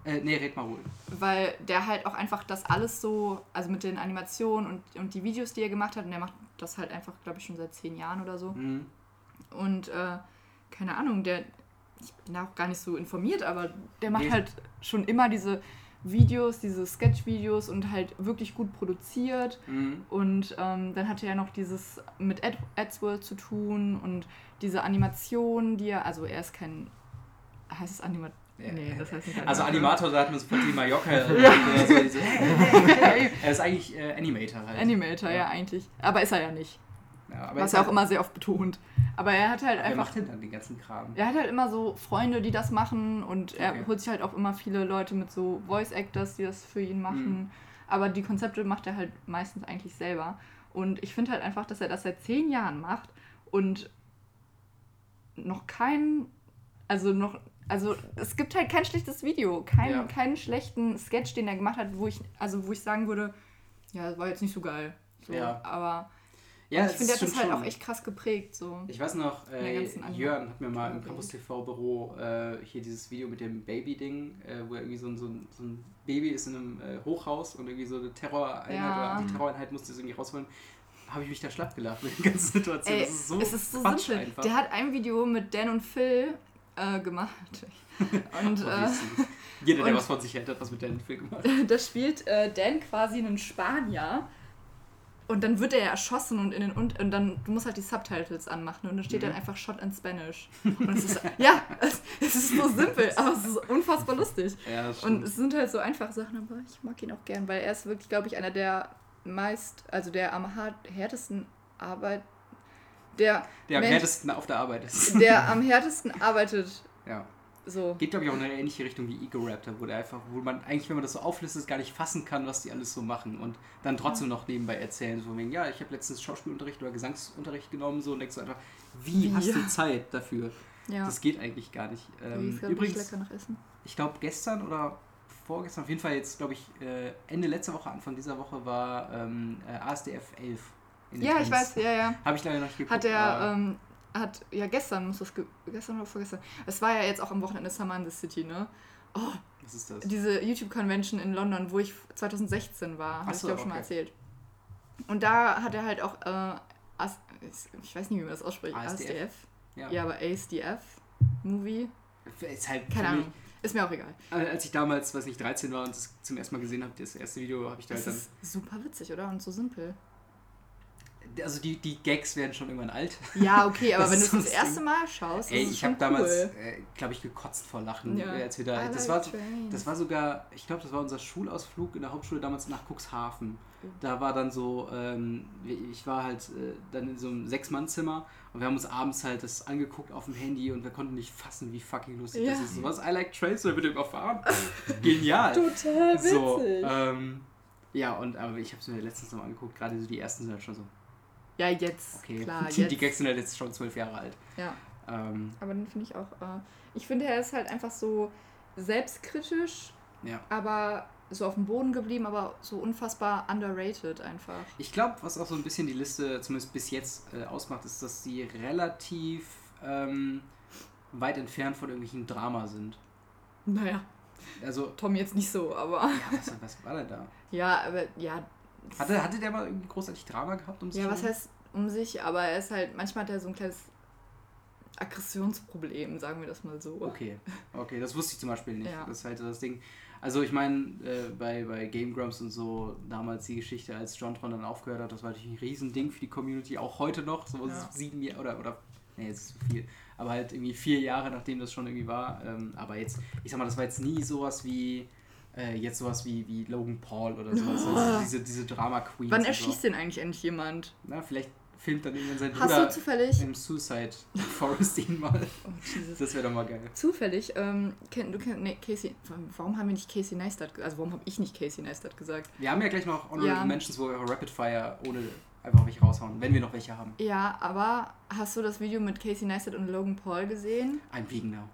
Äh, nee, red mal ruhig. weil der halt auch einfach das alles so, also mit den Animationen und, und die Videos, die er gemacht hat, und der macht das halt einfach, glaube ich, schon seit zehn Jahren oder so. Mhm. Und äh, keine Ahnung, der, ich bin da auch gar nicht so informiert, aber der macht Nee. halt schon immer diese Videos, diese Sketch-Videos und halt wirklich gut produziert. Mhm. Und ähm, dann hatte er noch dieses mit Ad AdWorld zu tun und diese Animation, die er, also er ist kein, heißt es Animat? Ja. Nee, das heißt nicht Also Animator, da hat man sofort die Mallorca Ja. so. Er ist eigentlich äh, Animator halt. Animator, ja. Ja. eigentlich. Aber ist er ja nicht. Ja, was ist er auch halt- immer sehr oft betont. Aber er hat halt einfach macht denn dann den ganzen Kram? Er hat halt immer so Freunde, die das machen und er Okay. holt sich halt auch immer viele Leute mit so Voice Actors, die das für ihn machen. Mhm. Aber die Konzepte macht er halt meistens eigentlich selber. Und ich finde halt einfach, dass er das seit zehn Jahren macht und noch kein, also noch, also es gibt halt kein schlechtes Video, kein, Ja. keinen schlechten Sketch, den er gemacht hat, wo ich, also wo ich sagen würde, ja, das war jetzt nicht so geil. So, Ja. Aber Ja, ich finde, der hat das halt auch echt krass geprägt. So. Ich weiß noch, äh, Jörn hat mir mal im Campus TV Büro äh, hier dieses Video mit dem Baby-Ding, äh, wo irgendwie so ein, so, ein, so ein Baby ist in einem äh, Hochhaus und irgendwie so eine Terroreinheit Ja. oder Antiterroreinheit musste es irgendwie rausholen. Habe ich mich da schlapp gelacht mit der ganzen Situation. Ey, das ist so, es ist so Quatsch simpel. einfach. Der hat ein Video mit Dan und Phil äh, gemacht. Und äh, Obviously. Jeder, der was von sich hält, hat was mit Dan Film gemacht. da spielt äh, Dan quasi einen Spanier. Und dann wird er ja erschossen und in den und, und dann du musst halt die Subtitles anmachen und dann steht Mhm. dann einfach Shot in Spanish. Und es ist ja, es, es ist so simpel, aber es ist unfassbar lustig. Ja, Und es sind halt so einfache Sachen, aber ich mag ihn auch gern, weil er ist wirklich, glaube ich, einer der meist, also der am härtesten Arbeit, der, der am Mensch- härtesten auf der Arbeit ist. der am härtesten arbeitet. Ja. So. Geht, glaube ich, auch in eine ähnliche Richtung wie Ego Raptor, wo der einfach, wo man eigentlich, wenn man das so auflistet, gar nicht fassen kann, was die alles so machen und dann trotzdem noch nebenbei erzählen, so wegen, ja, ich habe letztens Schauspielunterricht oder Gesangsunterricht genommen, so und denkst du einfach, wie, hast du Zeit dafür? Ja. Das geht eigentlich gar nicht. Ähm, ich, übrigens, lecker nach Essen. ich glaube, gestern oder vorgestern, auf jeden Fall jetzt, glaube ich, äh, Ende letzter Woche, Anfang dieser Woche war ähm, äh, ASDF 11. Ja, ich weiß, ja, ja. Habe ich leider noch nicht geguckt. Hat er, ähm, hat, ja, gestern muss das, ge gestern oder vorgestern. Es war ja jetzt auch am Wochenende Summer in the City, ne? Oh, was ist das? diese YouTube-Convention in London, wo ich 2016 war, habe Ach ich so, glaube schon mal okay. erzählt. Und da hat er halt auch, äh, As ich weiß nicht, wie man das ausspricht, ASDF? ASDF. Ja. Ja, aber ASDF, Movie, Ist halt keine Ahnung. Ist mir auch egal. Als ich damals, weiß nicht, 13 war und das zum ersten Mal gesehen habe, das erste Video, habe ich da Das halt ist super witzig, oder? Und so simpel. Also die, die Gags werden schon irgendwann alt. Ja, okay, aber wenn du es das erste Mal schaust, Ey, ist es ich habe damals, cool. äh, glaube ich, gekotzt vor Lachen, Ja. äh, als wir da. I Das like war, trains. das war sogar, ich glaube, das war unser Schulausflug in der Hauptschule damals nach Cuxhaven. Da war dann so, ähm, ich war halt äh, dann in so einem Sechs-Mann-Zimmer und wir haben uns abends halt das angeguckt auf dem Handy und wir konnten nicht fassen, wie fucking lustig Ja. das ist. So was, I like trains, oder wird überfahren? Genial. Total witzig. So, ähm, ja, und aber ich habe es mir letztens noch mal angeguckt, gerade so die ersten sind halt schon so, ja, jetzt, okay, klar, die, jetzt. die Gags sind halt jetzt schon zwölf Jahre alt. Ja, Ähm, aber den finde ich auch, äh, ich finde, er ist halt einfach so selbstkritisch, ja. aber so auf dem Boden geblieben, aber so unfassbar underrated einfach. Ich glaube, was auch so ein bisschen die Liste, zumindest bis jetzt, äh, ausmacht, ist, dass sie relativ ähm, weit entfernt von irgendwelchen Drama sind. Naja, Also, Tom jetzt nicht so, aber ja, was, was war denn da? ja, aber ja. Hatte, hatte der mal irgendwie großartig Drama gehabt? Um sich Ja, was heißt um sich, aber er ist halt, manchmal hat er so ein kleines Aggressionsproblem, sagen wir das mal so. Okay, okay, das wusste ich zum Beispiel nicht. Ja. Das ist halt das Ding. Also ich meine, äh, bei, bei Game Grumps und so, damals die Geschichte, als Jontron dann aufgehört hat, das war natürlich ein Riesending für die Community, auch heute noch, so Ja. sieben Jahre, oder, oder, nee, jetzt ist zu viel, aber halt irgendwie vier Jahre, nachdem das schon irgendwie war. Ähm, aber jetzt, ich sag mal, das war jetzt nie sowas wie, äh, jetzt sowas wie, wie Logan Paul oder sowas, also diese, diese Drama Queens. Wann erschießt denn eigentlich endlich jemand? So. Na, vielleicht filmt dann irgendwann sein Hast du Bruder zufällig. im Suicide Forest ihn mal. Oh, Jesus. Das wäre doch mal geil. Zufällig, ähm, kenn, du kennst, nee, Casey, warum haben wir nicht Casey Neistat, also warum habe ich nicht Casey Neistat gesagt? Wir haben ja gleich noch Honorable Ja. Mentions, wo wir Rapid Fire ohne einfach welche raushauen, wenn wir noch welche haben. Ja, aber hast du das Video mit Casey Neistat und Logan Paul gesehen? I'm vegan now.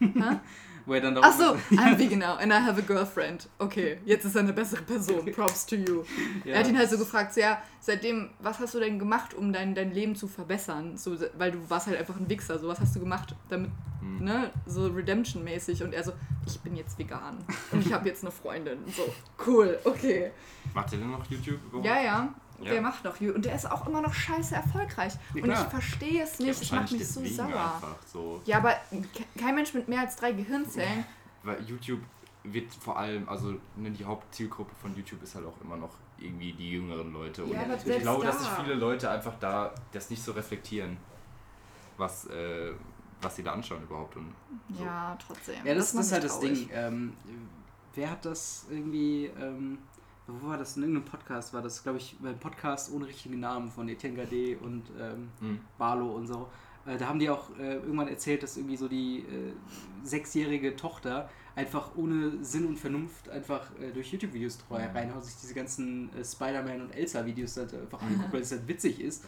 Wo er dann doch Ach so, I'm vegan now and I have a girlfriend. Okay, jetzt ist er eine bessere Person. Props to you. ja. Er hat ihn halt so gefragt, so, ja, seitdem, was hast du denn gemacht, um dein, dein Leben zu verbessern? So, weil du warst halt einfach ein Wichser. So, was hast du gemacht, damit, Hm. ne, so Redemption-mäßig. Und er so, ich bin jetzt vegan. Und ich habe jetzt eine Freundin. So, cool, okay. Macht ihr denn noch YouTube überhaupt? Ja, ja. Ja. Der macht noch, und der ist auch immer noch scheiße erfolgreich. Ja, und ich verstehe es nicht, es macht wahrscheinlich mich so sauer. So. Ja, aber ke- kein Mensch mit mehr als drei Gehirnzellen. Weil YouTube wird vor allem, also ne, die Hauptzielgruppe von YouTube ist halt auch immer noch irgendwie die jüngeren Leute. Und Ja, aber ich glaube, dass da. sich viele Leute einfach da das nicht so reflektieren, was, äh, was sie da anschauen überhaupt. Und so. Ja, trotzdem. Ja, das, das, ist halt mich das traurig. Ding. Ähm, wer hat das irgendwie, ähm, wo war das? In irgendeinem Podcast war das, glaube ich, ein Podcast ohne richtigen Namen von Etienne Gade und ähm, Hm. Barlow und so. Äh, da haben die auch äh, irgendwann erzählt, dass irgendwie so die äh, sechsjährige Tochter einfach ohne Sinn und Vernunft einfach äh, durch YouTube-Videos treu Ja. reinhaut, sich diese ganzen äh, Spider-Man und Elsa-Videos halt einfach anguckt, weil es halt witzig ist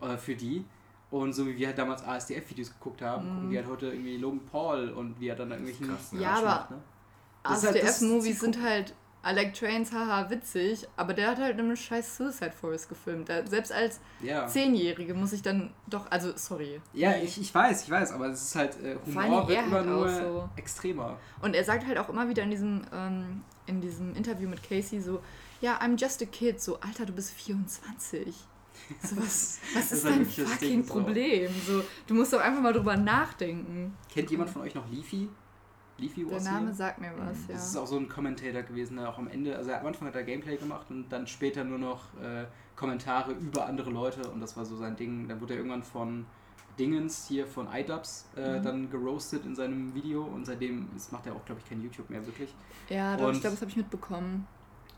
äh, für die. Und so wie wir halt damals ASDF-Videos geguckt haben, Mhm. gucken die halt heute irgendwie Logan Paul und wie er dann irgendwelchen Krass, ne? Ja, aber- macht, ne? Halt ASDF-Movies Zielgruppe. sind halt Alec Trains, haha, witzig, aber der hat halt in einem scheiß Suicide Forest gefilmt. Da, selbst als Ja. Zehnjährige muss ich dann doch, also sorry. Ja, ich, ich weiß, ich weiß, aber es ist halt, äh, Vor allem Humor wird er immer halt nur so. extremer. Und er sagt halt auch immer wieder in diesem, ähm, in diesem Interview mit Casey so, ja, I'm just a kid, so, Alter, du bist 24. So, was, was Das ist halt dein fucking. Problem? So, du musst doch einfach mal drüber nachdenken. Kennt jemand von euch noch Leafy? Leafy Der Name hier? sagt mir was, ja. Das ist auch so ein Commentator gewesen, der auch am Ende, also am Anfang hat er Gameplay gemacht und dann später nur noch äh, Kommentare über andere Leute und das war so sein Ding. Dann wurde er irgendwann von Dingens hier von iDubbbz äh, Mhm. dann geroastet in seinem Video und seitdem ist, macht er auch, glaube ich, kein YouTube mehr wirklich. Ja, doch, ich Und- glaube, das habe ich mitbekommen.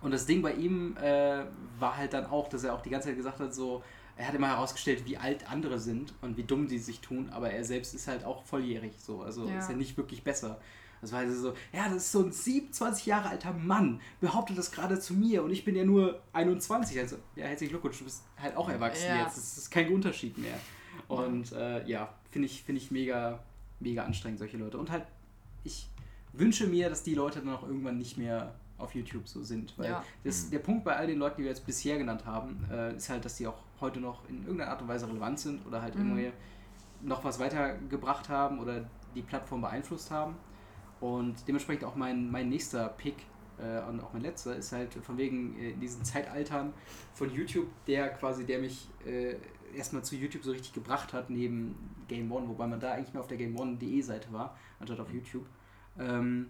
Und das Ding bei ihm äh, war halt dann auch, dass er auch die ganze Zeit gesagt hat, so, er hat immer herausgestellt, wie alt andere sind und wie dumm die sich tun, aber er selbst ist halt auch volljährig so, also Ja. ist ja nicht wirklich besser. Das war also so, ja, das ist so ein 27 Jahre alter Mann, behauptet das gerade zu mir und ich bin ja nur 21. Also, ja, herzlichen Glückwunsch, du bist halt auch erwachsen Ja. jetzt. Das ist kein Unterschied mehr. Und äh, ja, finde ich, finde ich mega, mega anstrengend, solche Leute. Und halt, ich wünsche mir, dass die Leute dann auch irgendwann nicht mehr auf YouTube so sind. Weil Ja. das, der Punkt bei all den Leuten, die wir jetzt bisher genannt haben, äh, ist halt, dass die auch heute noch in irgendeiner Art und Weise relevant sind oder halt Mhm. irgendwie noch was weitergebracht haben oder die Plattform beeinflusst haben. Und dementsprechend auch mein, mein nächster Pick äh, und auch mein letzter ist halt von wegen äh, in diesen Zeitaltern von YouTube, der quasi, der mich äh, erstmal zu YouTube so richtig gebracht hat, neben Game One, wobei man da eigentlich mehr auf der Game One.de Seite war, anstatt auf YouTube. Ähm,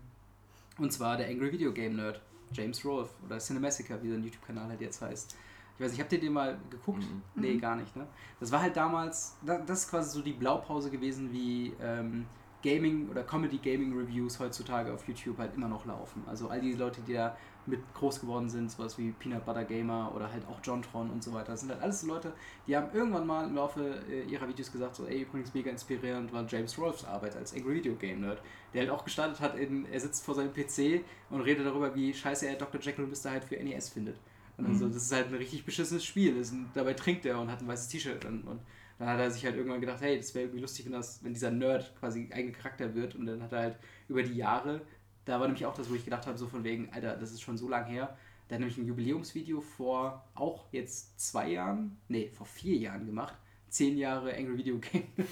und zwar der Angry Video Game Nerd, James Rolfe oder Cinemassacre, wie sein YouTube-Kanal halt jetzt heißt. Ich weiß nicht, habt ihr den mal geguckt? Mhm. Nee, Mhm. gar nicht, ne? Das war halt damals, da- das ist quasi so die Blaupause gewesen, wie ähm, Gaming oder Comedy-Gaming-Reviews heutzutage auf YouTube halt immer noch laufen. Also all die Leute, die da mit groß geworden sind, sowas wie Peanut Butter Gamer oder halt auch Jontron und so weiter. Das sind halt alles so Leute, die haben irgendwann mal im Laufe äh, ihrer Videos gesagt, so ey, übrigens mega inspirierend war James Rolfes Arbeit als Angry Video Game Nerd, der halt auch gestartet hat in, er sitzt vor seinem PC und redet darüber, wie scheiße er Dr. Jekyll und Mr. Hyde für NES findet. Und dann Mhm. so, das ist halt ein richtig beschissenes Spiel. Ist ein, dabei trinkt er und hat ein weißes T-Shirt an. Und dann hat er sich halt irgendwann gedacht, hey, das wäre irgendwie lustig, wenn, das, wenn dieser Nerd quasi eigener Charakter wird. Und dann hat er halt über die Jahre, da war nämlich auch das, wo ich gedacht habe, so von wegen, Alter, das ist schon so lang her. Der hat nämlich ein Jubiläumsvideo vor auch jetzt zwei Jahren, nee, vor vier Jahren gemacht. Zehn Jahre Angry Video Game Nerd.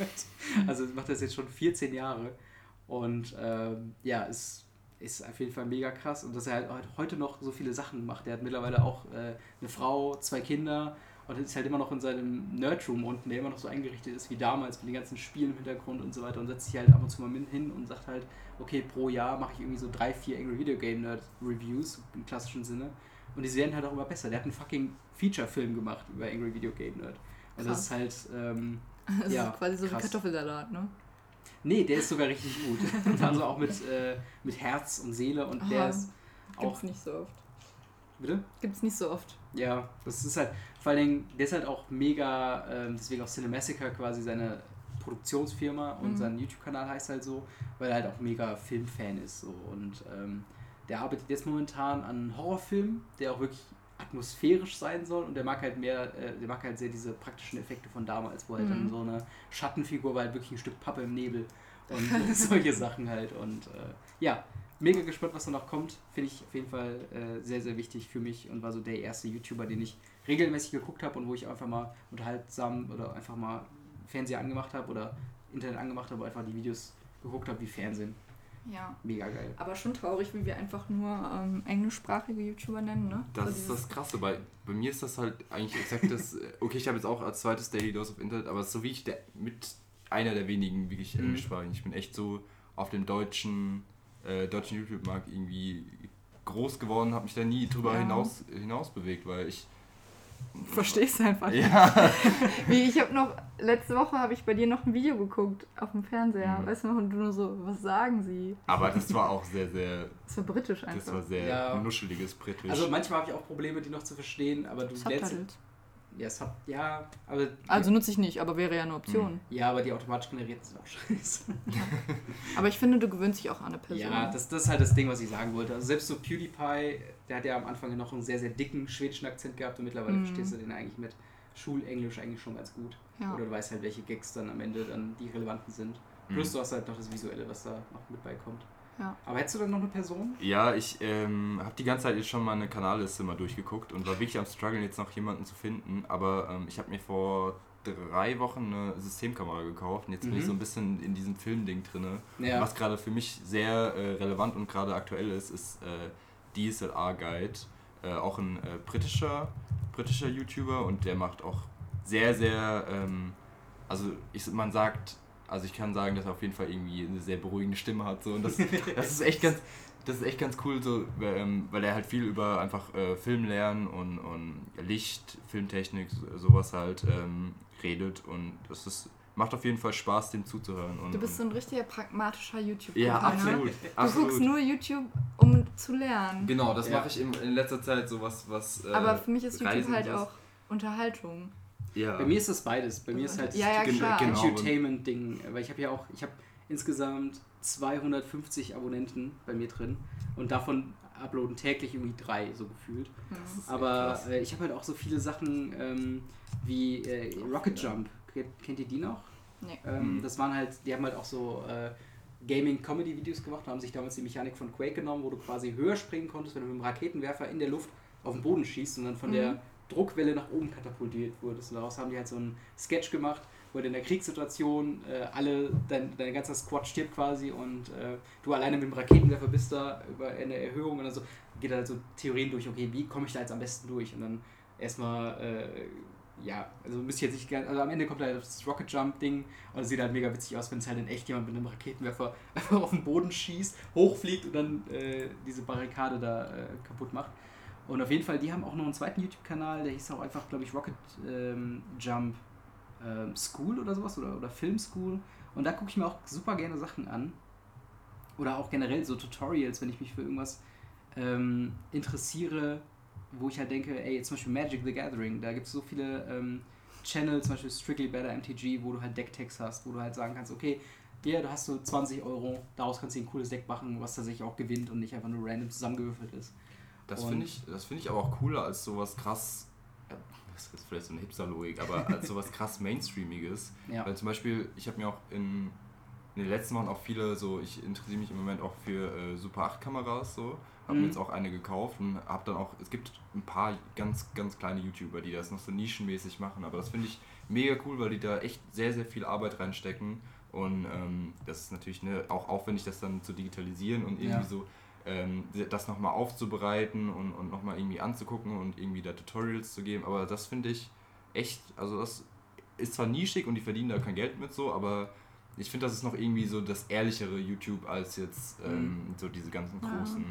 Also macht das jetzt schon 14 Jahre. Und ähm, ja, es ist auf jeden Fall mega krass. Und dass er halt heute noch so viele Sachen macht. Der hat mittlerweile auch äh, eine Frau, zwei Kinder und ist halt immer noch in seinem Nerdroom unten, der immer noch so eingerichtet ist wie damals mit den ganzen Spielen im Hintergrund und so weiter und setzt sich halt ab und zu mal hin und sagt halt, okay, pro Jahr mache ich irgendwie so drei, vier Angry Video Game Nerd Reviews im klassischen Sinne. Und die werden halt auch immer besser. Der hat einen fucking Feature-Film gemacht über Angry Video Game Nerd. Und das ist halt, ähm, Das Ja, ist quasi so krass. wie Kartoffelsalat, ne? nee, der ist sogar richtig gut. Und also auch mit, äh, mit Herz und Seele und der Aha. ist auch. Nicht so oft. Bitte? Gibt's nicht so oft. Ja, das ist halt, vor allen Dingen, der ist halt auch mega, ähm, deswegen auch Cinemassacre quasi seine Produktionsfirma und Mhm. sein YouTube-Kanal heißt halt so, weil er halt auch mega Filmfan ist. So. Und ähm, der arbeitet jetzt momentan an einem Horrorfilm, der auch wirklich atmosphärisch sein soll und der mag halt mehr, äh, der mag halt sehr diese praktischen Effekte von damals, wo halt dann Mhm. so eine Schattenfigur war halt wirklich ein Stück Pappe im Nebel und solche Sachen halt. Und äh, ja, mega gespannt, was da noch kommt. Finde ich auf jeden Fall äh, sehr, sehr wichtig für mich und war so der erste YouTuber, den ich regelmäßig geguckt habe und wo ich einfach mal unterhaltsam oder einfach mal Fernseher angemacht habe oder Internet angemacht habe, einfach die Videos geguckt habe wie Fernsehen. Ja. Mega geil. Aber schon traurig, wie wir einfach nur ähm, englischsprachige YouTuber nennen, ne? Das So ist das Krasse. Bei, bei mir ist das halt eigentlich exakt das. äh, Okay, ich habe jetzt auch als zweites Daily Dose of Internet, aber so wie ich der, mit einer der wenigen wirklich Mhm. englischsprachigen. Ich bin echt so auf dem deutschen, äh, deutschen YouTube-Markt irgendwie groß geworden, habe mich da nie drüber Ja. hinaus, hinaus bewegt, weil ich. Verstehst du einfach. nicht. Ja, Wie, ich habe noch, letzte Woche habe ich bei dir noch ein Video geguckt auf dem Fernseher, Mhm. weißt du noch, und du nur so, was sagen sie? aber das war auch sehr, sehr. Das war britisch einfach. Das war sehr Ja. nuscheliges Britisch. Also manchmal habe ich auch Probleme, die noch zu verstehen, aber du lernst. Subtitles. Ja, Sub, ja, aber. Also nutze ich nicht, aber wäre ja eine Option. ja, aber die automatisch generierten sind auch scheiße. Aber ich finde, du gewöhnst dich auch an eine Person. Ja, das, das ist halt das Ding, was ich sagen wollte. Also selbst so PewDiePie, der hat ja am Anfang noch einen sehr, sehr dicken schwedischen Akzent gehabt und mittlerweile Mhm. verstehst du den eigentlich mit Schulenglisch eigentlich schon ganz gut. Ja. Oder du weißt halt, welche Gags dann am Ende dann die relevanten sind. Plus du hast halt noch das Visuelle, was da noch mit beikommt. Ja. Aber hättest du dann noch eine Person? Ja, ich ähm, habe die ganze Zeit jetzt schon meine Kanalliste mal durchgeguckt und war wirklich am struggeln, jetzt noch jemanden zu finden. Aber ähm, ich habe mir vor drei Wochen eine Systemkamera gekauft und jetzt bin ich Mhm. so ein bisschen in diesem Filmding drinne. Ja. Was gerade für mich sehr äh, relevant und gerade aktuell ist, ist äh, DSLR Guide. Äh, auch ein äh, britischer, britischer YouTuber und der macht auch sehr, sehr, ähm, also ich, man sagt, also ich kann sagen, dass er auf jeden Fall irgendwie eine sehr beruhigende Stimme hat. So, und das, das ist echt ganz, das ist echt ganz cool, so, ähm, weil er halt viel über einfach äh, Film lernen und, und Licht, Filmtechnik, so- sowas halt ähm, redet und das ist, macht auf jeden Fall Spaß, dem zuzuhören. Und, Du bist so ein richtiger pragmatischer YouTube. ja, Ne? absolut. Du absolut. guckst nur YouTube, um zu lernen. Genau, das Ja. mache ich in, in letzter Zeit sowas, was. Äh, Aber für mich ist YouTube Reisen halt und was- auch Unterhaltung. Ja. Bei mir ist das beides. Bei mir ist halt Ja, ja, das. Genau. Entertainment-Ding. Weil ich habe ja auch, ich habe insgesamt 250 Abonnenten bei mir drin und davon uploaden täglich irgendwie drei, so gefühlt. Echt Aber äh, ich habe halt auch so viele Sachen ähm, wie äh, Rocket Jump. Kennt, ihr die noch? Nee. Ähm, Mhm. Das waren halt, die haben halt auch so äh, Gaming-Comedy-Videos gemacht, haben sich damals die Mechanik von Quake genommen, wo du quasi höher springen konntest, wenn du mit dem Raketenwerfer in der Luft auf den Boden schießt und dann von Mhm. der Druckwelle nach oben katapultiert wurdest. Und daraus haben die halt so einen Sketch gemacht, wo du in der Kriegssituation äh, alle, dein, dein ganzer Squad stirbt quasi und äh, du alleine mit dem Raketenwerfer bist da über eine Erhöhung und dann so geht halt so Theorien durch, okay, wie komme ich da jetzt am besten durch? Und dann erstmal, äh, ja, also müsste ich jetzt nicht, ganz- also am Ende kommt halt das Rocket Jump Ding und sieht halt mega witzig aus, wenn es halt in echt jemand mit einem Raketenwerfer einfach auf den Boden schießt, hochfliegt und dann äh, diese Barrikade da äh, kaputt macht. Und auf jeden Fall, die haben auch noch einen zweiten YouTube-Kanal, der hieß auch einfach, glaube ich, Rocket ähm, Jump ähm, School oder sowas oder, oder Film School. Und da gucke ich mir auch super gerne Sachen an. Oder auch generell so Tutorials, wenn ich mich für irgendwas ähm, interessiere, wo ich halt denke, ey, zum Beispiel Magic the Gathering, da gibt es so viele ähm, Channels, zum Beispiel Strictly Better MTG, wo du halt Decktext hast, wo du halt sagen kannst, okay, hier, da hast du 20 Euro, daraus kannst du ein cooles Deck machen, was tatsächlich auch gewinnt und nicht einfach nur random zusammengewürfelt ist. Das finde ich, das finde ich aber auch cooler als sowas krass. ja, Das ist vielleicht so eine Hipster-Logik, aber als sowas krass Mainstreamiges. Ja. Weil zum Beispiel, ich habe mir auch in, in den letzten Wochen auch viele so, ich interessiere mich im Moment auch für äh, Super 8 Kameras so. Habe Mhm. mir jetzt auch eine gekauft und habe dann auch, es gibt ein paar ganz, ganz kleine YouTuber, die das noch so nischenmäßig machen, aber das finde ich mega cool, weil die da echt sehr, sehr viel Arbeit reinstecken und ähm, das ist natürlich ne, auch aufwendig, das dann zu digitalisieren und irgendwie Ja. so ähm, das nochmal aufzubereiten und, und nochmal irgendwie anzugucken und irgendwie da Tutorials zu geben, aber das finde ich echt, also das ist zwar nischig und die verdienen da kein Geld mit so, aber ich finde, das ist noch irgendwie so das ehrlichere YouTube als jetzt ähm, so diese ganzen Ja. großen.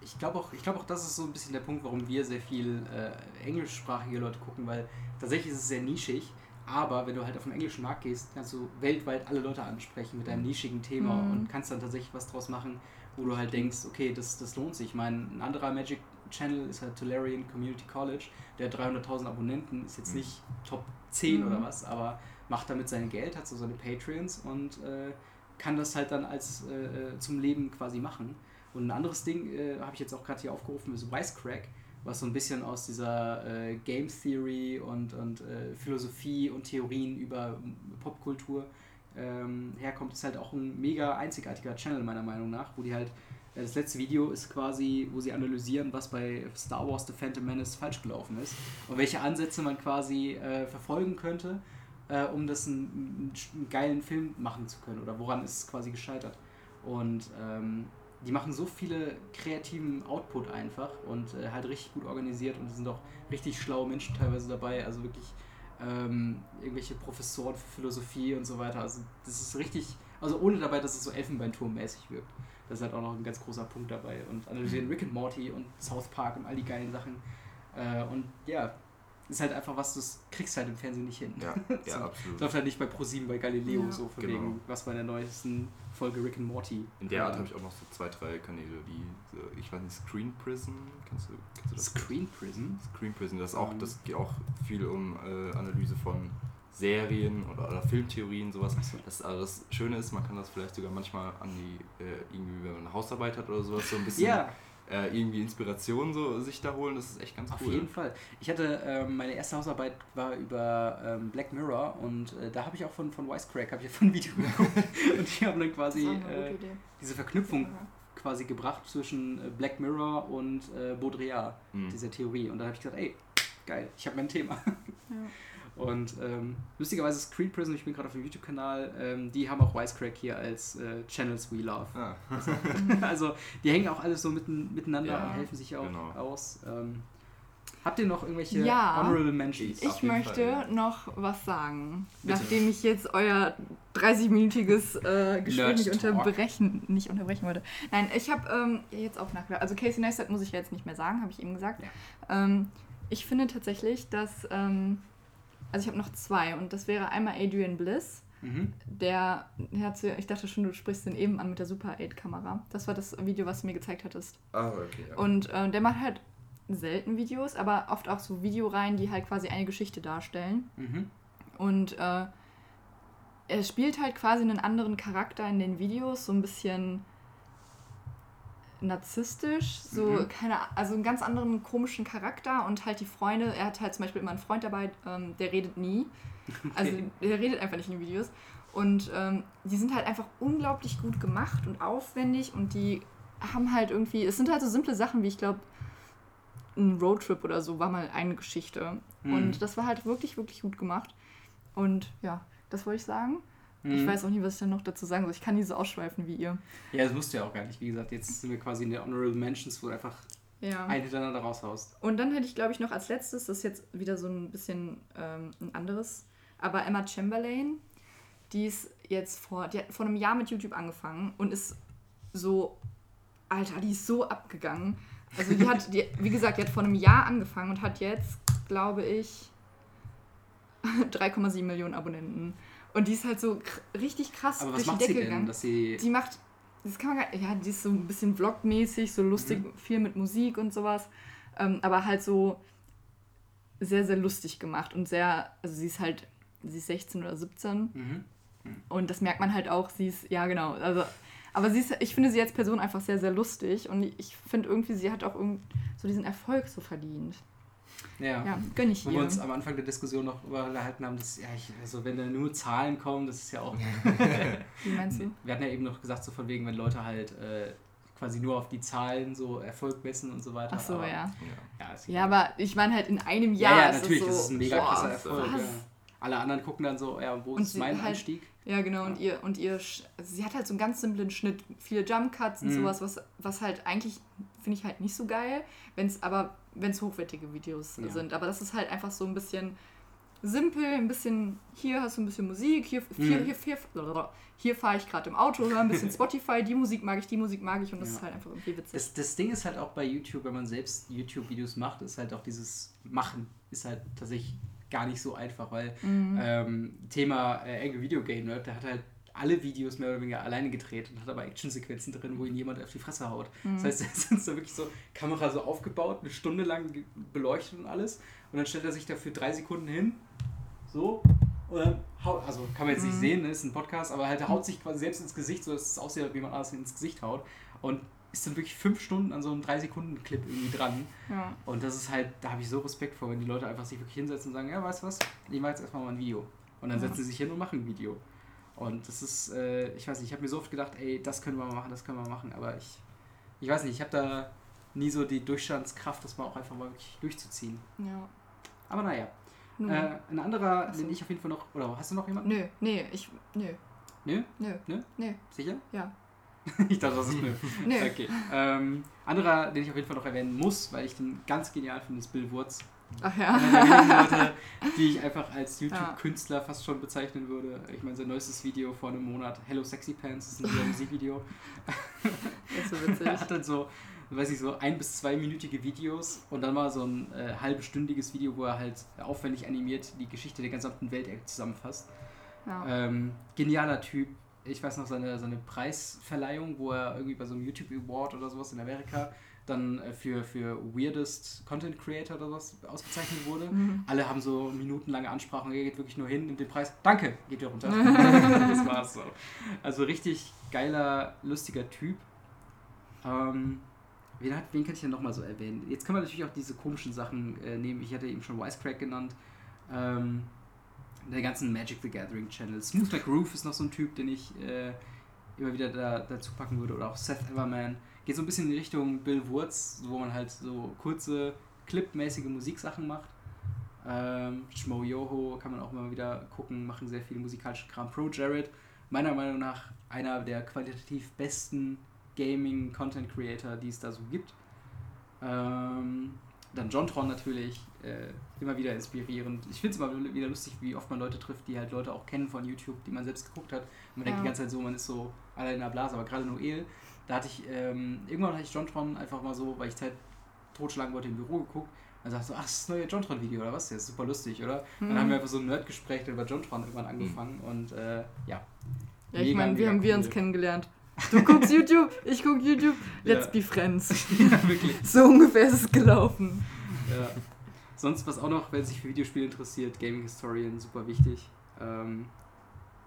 Ich glaube auch, ich glaube auch, das ist so ein bisschen der Punkt, warum wir sehr viel äh, englischsprachige Leute gucken, weil tatsächlich ist es sehr nischig. Aber wenn du halt auf den englischen Markt gehst, kannst du weltweit alle Leute ansprechen mit deinem nischigen Thema Mhm. und kannst dann tatsächlich was draus machen, wo du halt denkst, okay, das, das lohnt sich. Ich meine, ein anderer Magic Channel ist halt Tolarian Community College, der hat 300.000 Abonnenten, ist jetzt Mhm. nicht Top 10 Mhm. oder was, aber macht damit sein Geld, hat so seine Patreons und äh, kann das halt dann als äh, äh, zum Leben quasi machen. Und ein anderes Ding äh, habe ich jetzt auch gerade hier aufgerufen, ist Wisecrack, was so ein bisschen aus dieser äh, Game Theory und, und äh, Philosophie und Theorien über Popkultur ähm, herkommt. Ist halt auch ein mega einzigartiger Channel meiner Meinung nach, wo die halt, äh, das letzte Video ist quasi, wo sie analysieren, was bei Star Wars The Phantom Menace falsch gelaufen ist und welche Ansätze man quasi äh, verfolgen könnte, äh, um das einen, einen geilen Film machen zu können oder woran ist es quasi gescheitert. Und ähm, die machen so viele kreativen Output einfach und äh, halt richtig gut organisiert und sind auch richtig schlaue Menschen teilweise dabei, also wirklich ähm, irgendwelche Professoren für Philosophie und so weiter. Also das ist richtig, also ohne dabei, dass es so Elfenbeinturm-mäßig wirkt. Das ist halt auch noch ein ganz großer Punkt dabei. Und analysieren Rick and Morty und South Park und all die geilen Sachen. Äh, und ja, ist halt einfach was, das kriegst halt im Fernsehen nicht hin. Ja, So. ja, absolut. Läuft halt nicht bei ProSieben, bei Galileo, Ja. so von Genau. wegen, was bei der neuesten Folge Rick and Morty. In der Art äh, habe ich auch noch so zwei, drei Kanäle, die, so, ich weiß nicht, Screen Prison, kennst du, kennst du das? Screen Prison? Screen Prison, das, auch, Ähm. das geht auch viel um äh, Analyse von Serien oder, oder Filmtheorien, sowas. Das, also das Schöne ist, man kann das vielleicht sogar manchmal an die, äh, irgendwie, wenn man eine Hausarbeit hat oder sowas, so ein bisschen Ja, äh, irgendwie Inspiration so sich da holen. Das ist echt ganz Auf cool. jeden Fall. Ich hatte, ähm, meine erste Hausarbeit war über ähm, Black Mirror und äh, da habe ich auch von, von Wisecrack habe ich von ein Video geguckt und die haben dann quasi äh, diese Verknüpfung quasi gebracht zwischen äh, Black Mirror und äh, Baudrillard, Mhm. dieser Theorie. Und dann habe ich gesagt, ey, geil, ich habe mein Thema. Ja. Und ähm, lustigerweise Screen Prison, ich bin gerade auf dem YouTube-Kanal, ähm, die haben auch Wisecrack hier als äh, Channels We Love. Ah. also die hängen auch alles so mitten, miteinander Ja, und helfen sich auch genau. aus. Ähm, habt ihr noch irgendwelche Ja. Honorable Mentions? Ich möchte Fall, ja. noch was sagen, Bitte. nachdem ich jetzt euer 30-minütiges äh, Gespräch nicht unterbrechen, nicht unterbrechen wollte. Nein, ich habe ähm, jetzt auch nachgedacht. Also Casey Neistat muss ich ja jetzt nicht mehr sagen, habe ich eben gesagt. Ähm, ich finde tatsächlich, dass ähm, also ich habe noch zwei und das wäre einmal Adrian Bliss. Mhm. Der, der hat ich dachte schon, du sprichst den eben an mit der Super 8 Kamera. Das war das Video, was du mir gezeigt hattest. Ah, okay. Ja. Und äh, der macht halt selten Videos, aber oft auch so Videoreihen, die halt quasi eine Geschichte darstellen. Mhm. Und äh, er spielt halt quasi einen anderen Charakter in den Videos, so ein bisschen narzisstisch, so Mhm. keine, also einen ganz anderen komischen Charakter und halt die Freunde, er hat halt zum Beispiel immer einen Freund dabei, ähm, der redet nie, also der redet einfach nicht in den Videos und ähm, die sind halt einfach unglaublich gut gemacht und aufwendig und die haben halt irgendwie, es sind halt so simple Sachen wie ich glaube ein Roadtrip oder so war mal eine Geschichte Mhm. und das war halt wirklich, wirklich gut gemacht und ja, das wollte ich sagen. Ich Mhm. weiß auch nicht, was ich dann noch dazu sagen soll. Ich kann nie so ausschweifen wie ihr. Ja, das musst du ja auch gar nicht. Wie gesagt, jetzt sind wir quasi in der Honorable Mentions, wo du einfach Ja. ein hintereinander raushaust. Und dann hätte ich, glaube ich, noch als letztes, das ist jetzt wieder so ein bisschen ähm, ein anderes, aber Emma Chamberlain, die ist jetzt vor, die hat vor einem Jahr mit YouTube angefangen und ist so, Alter, die ist so abgegangen. Also die hat, die, wie gesagt, die hat vor einem Jahr angefangen und hat jetzt, glaube ich, 3,7 Millionen Abonnenten. Und die ist halt so richtig krass Aber was durch die Decke denn, gegangen. dass sie... Die macht, das kann man gar ja, die ist so ein bisschen vlogmäßig, so lustig, Mhm. viel mit Musik und sowas. Ähm, aber halt so sehr, sehr lustig gemacht und sehr, also sie ist halt, sie ist 16 oder 17 Mhm. und das merkt man halt auch, sie ist, ja genau, also, aber sie ist, ich finde sie als Person einfach sehr, sehr lustig und ich finde irgendwie, sie hat auch irgend so diesen Erfolg so verdient. Ja. Ja, gönn ich Wo wir uns am Anfang der Diskussion noch überhalten haben, dass, ja, ich, also wenn da nur Zahlen kommen, das ist ja auch. Wie meinst du? Wir hatten ja eben noch gesagt, so von wegen, wenn Leute halt äh, quasi nur auf die Zahlen so Erfolg messen und so weiter. Ach so, aber, ja. Ja, ist Ja, egal. aber ich meine halt in einem ja, Jahr ja, ist natürlich, es so, das ist ein mega boah, krasser Erfolg. Ja. Alle anderen gucken dann so, ja, wo Und ist mein halt- Anstieg? Ja, genau, und ihr, und ihr, also sie hat halt so einen ganz simplen Schnitt, viele Jump Cuts und Mhm. sowas, was, was halt eigentlich, finde ich halt nicht so geil, wenn es aber, wenn es hochwertige Videos Ja. sind. Aber das ist halt einfach so ein bisschen simpel, ein bisschen, hier hast du ein bisschen Musik, hier, hier, Mhm. hier, hier, hier fahre ich gerade im Auto, höre ein bisschen Spotify, die Musik mag ich, die Musik mag ich und das Ja. ist halt einfach irgendwie witzig. Das, das Ding ist halt auch bei YouTube, wenn man selbst YouTube-Videos macht, ist halt auch dieses Machen, ist halt tatsächlich gar nicht so einfach, weil Mhm. ähm, Thema äh, Angry Video Game Nerd, der hat halt alle Videos mehr oder weniger alleine gedreht und hat aber Actionsequenzen drin, wo ihn jemand auf die Fresse haut. Mhm. Das heißt, es ist da wirklich so Kamera so aufgebaut, eine Stunde lang beleuchtet und alles und dann stellt er sich dafür drei Sekunden hin, so und dann haut, also kann man jetzt nicht Mhm. sehen, ne, ist ein Podcast, aber halt er haut sich quasi selbst ins Gesicht, so dass es aussieht, wie man alles ins Gesicht haut und ist dann wirklich fünf Stunden an so einem 3-Sekunden-Clip irgendwie dran. Ja. Und das ist halt, da habe ich so Respekt vor, wenn die Leute einfach sich wirklich hinsetzen und sagen, ja, weißt du was, ich mache jetzt erstmal mal ein Video. Und dann Ja. setzen sie sich hin und machen ein Video. Und das ist, äh, ich weiß nicht, ich habe mir so oft gedacht, ey, das können wir mal machen, das können wir mal machen, aber ich, ich weiß nicht, ich habe da nie so die Durchstandskraft, das mal auch einfach mal wirklich durchzuziehen. ja. Aber naja, äh, ein anderer, so. den ich auf jeden Fall noch, oder hast du noch jemanden? Nö, nee, ich, nö, Nö? nö, Nö? nö, Sicher? ja, ich dachte, das ist nö. nö. Okay. Ähm, anderer, den ich auf jeden Fall noch erwähnen muss, weil ich den ganz genial finde, ist Bill Wurz. Ach ja. Leute, die ich einfach als YouTube-Künstler fast schon bezeichnen würde. Ich meine, sein neuestes Video vor einem Monat, Hello Sexy Pants, ist ein Musikvideo. Das ist so witzig. Er hat dann so, weiß ich, so ein- bis zweiminütige Videos und dann mal so ein äh, halbstündiges Video, wo er halt aufwendig animiert die Geschichte der gesamten Welt zusammenfasst. Ja. Ähm, genialer Typ. Ich weiß noch seine, seine Preisverleihung, wo er irgendwie bei so einem YouTube Award oder sowas in Amerika dann äh, für, für Weirdest Content Creator oder sowas ausgezeichnet wurde. Mhm. Alle haben so minutenlange Ansprachen, er geht wirklich nur hin, nimmt den Preis, danke, geht wieder runter. das war's so. Also richtig geiler, lustiger Typ. Ähm, wen, hat, wen kann ich denn nochmal so erwähnen? Jetzt können wir natürlich auch diese komischen Sachen äh, nehmen. Ich hatte eben schon Wisecrack genannt. Ähm, der ganzen Magic the Gathering Channel. Smooth McGroove ist noch so ein Typ, den ich äh, immer wieder da, dazu packen würde. Oder auch Seth Everman. Geht so ein bisschen in die Richtung Bill Wurz, wo man halt so kurze, clipmäßige Musiksachen macht. Ähm, Shmo Yoho kann man auch immer wieder gucken, machen sehr viel musikalischen Kram. Pro Jared, meiner Meinung nach einer der qualitativ besten Gaming-Content-Creator, die es da so gibt. Ähm, dann Jontron natürlich, äh, immer wieder inspirierend. Ich finde es immer wieder lustig, wie oft man Leute trifft, die halt Leute auch kennen von YouTube, die man selbst geguckt hat. Und man denkt Ja. die ganze Zeit so, man ist so alle in der Blase, aber gerade Noel, da hatte ich, ähm, irgendwann hatte ich Jontron einfach mal so, weil ich Zeit totschlagen wollte, im Büro geguckt. Dann sagst du, ach, das ist das neue Jontron-Video oder was? Der ist super lustig, oder? Dann Mhm. haben wir einfach so ein Nerdgespräch über Jontron irgendwann angefangen und äh, ja. Ja, ich meine, wie haben wir cool. uns kennengelernt? Du guckst YouTube, ich guck YouTube, let's Ja. be friends. ja, wirklich. So ungefähr ist es gelaufen. Ja. Sonst was auch noch, wer sich für Videospiele interessiert, Gaming Historian, super wichtig. Ähm,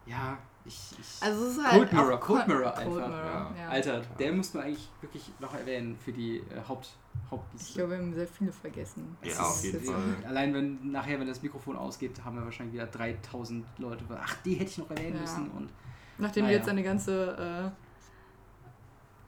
ja, ich. ich Also es ist halt Cold Mirror, Cold Mirror Cold einfach. Mirror, Ja. ja. Alter, der muss man eigentlich wirklich noch erwähnen für die äh, Haupt, Hauptliste. Ich glaube, wir haben sehr viele vergessen. Es Ja, auf jeden Fall. Allein wenn nachher, wenn das Mikrofon ausgeht, haben wir wahrscheinlich wieder 3000 Leute. Ach, die hätte ich noch erwähnen Ja. müssen. Und Nachdem Naja. du jetzt eine ganze äh,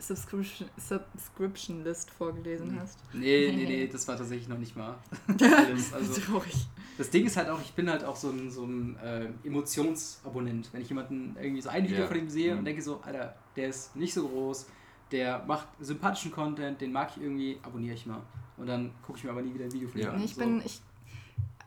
Subscription, Subscription List vorgelesen hast. nee, nee, nee, das war tatsächlich noch nicht mal alles. Also, Traurig. Das Ding ist halt auch, ich bin halt auch so ein, so ein äh, Emotionsabonnent. Wenn ich jemanden irgendwie so ein Video Ja. von ihm sehe Mhm. und denke so, Alter, der ist nicht so groß, der macht sympathischen Content, den mag ich irgendwie, abonniere ich mal. Und dann gucke ich mir aber nie wieder ein Video von ihm Ja. an. Nee, ich so. bin, ich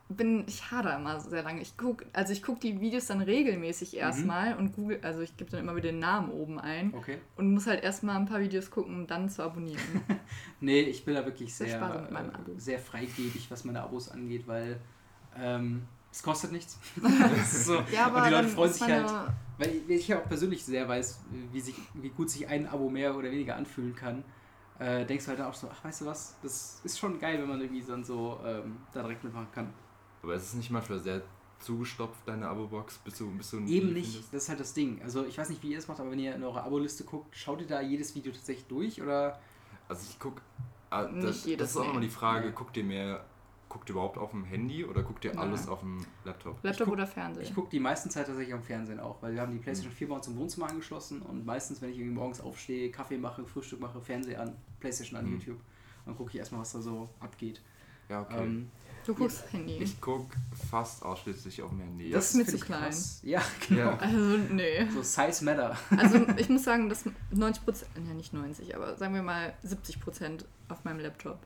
bin, ich hader immer sehr lange. Ich guck, also ich gucke die Videos dann regelmäßig Mhm. erstmal und google, also ich gebe dann immer wieder den Namen oben ein Okay. und muss halt erstmal ein paar Videos gucken, um dann zu abonnieren. Nee, ich bin da wirklich Sehr äh, sehr freigebig, was meine Abos angeht, weil ähm, es kostet nichts. So. ja, aber und die Leute freuen sich halt, weil ich ja auch persönlich sehr weiß, wie, sich, wie gut sich ein Abo mehr oder weniger anfühlen kann. Äh, denkst du halt auch so, ach, weißt du was, das ist schon geil, wenn man irgendwie dann so ähm, da direkt mitmachen kann. Aber es ist nicht manchmal sehr zugestopft, deine Abo-Box, bis du, bis du ein Eben nicht, findest? das ist halt das Ding. Also ich weiß nicht, wie ihr es macht, aber wenn ihr in eure Abo-Liste guckt, schaut ihr da jedes Video tatsächlich durch oder? Also ich guck, ah, Nicht das, jedes, das ist auch nee. nochmal die Frage, Ja. guckt ihr mehr, guckt ihr überhaupt auf dem Handy oder guckt ihr Nein. alles auf dem Laptop? Laptop guck- oder Fernseher. Ich gucke die meisten Zeit tatsächlich am Fernsehen auch, weil wir haben die PlayStation 4 bei uns im Wohnzimmer angeschlossen und meistens, wenn ich irgendwie morgens aufstehe, Kaffee mache, Frühstück mache, Fernseher an, PlayStation an, Mhm. YouTube, dann gucke ich erstmal, was da so abgeht. Ja, okay. Ähm, du guckst Handy. ich guck fast ausschließlich auf dem Handy. Das ist mir zu klein. krass. Ja, genau. Ja. also, nee. So Size Matter. Also ich muss sagen, dass 90 Prozent, ja nicht 90, aber sagen wir mal 70 Prozent auf meinem Laptop.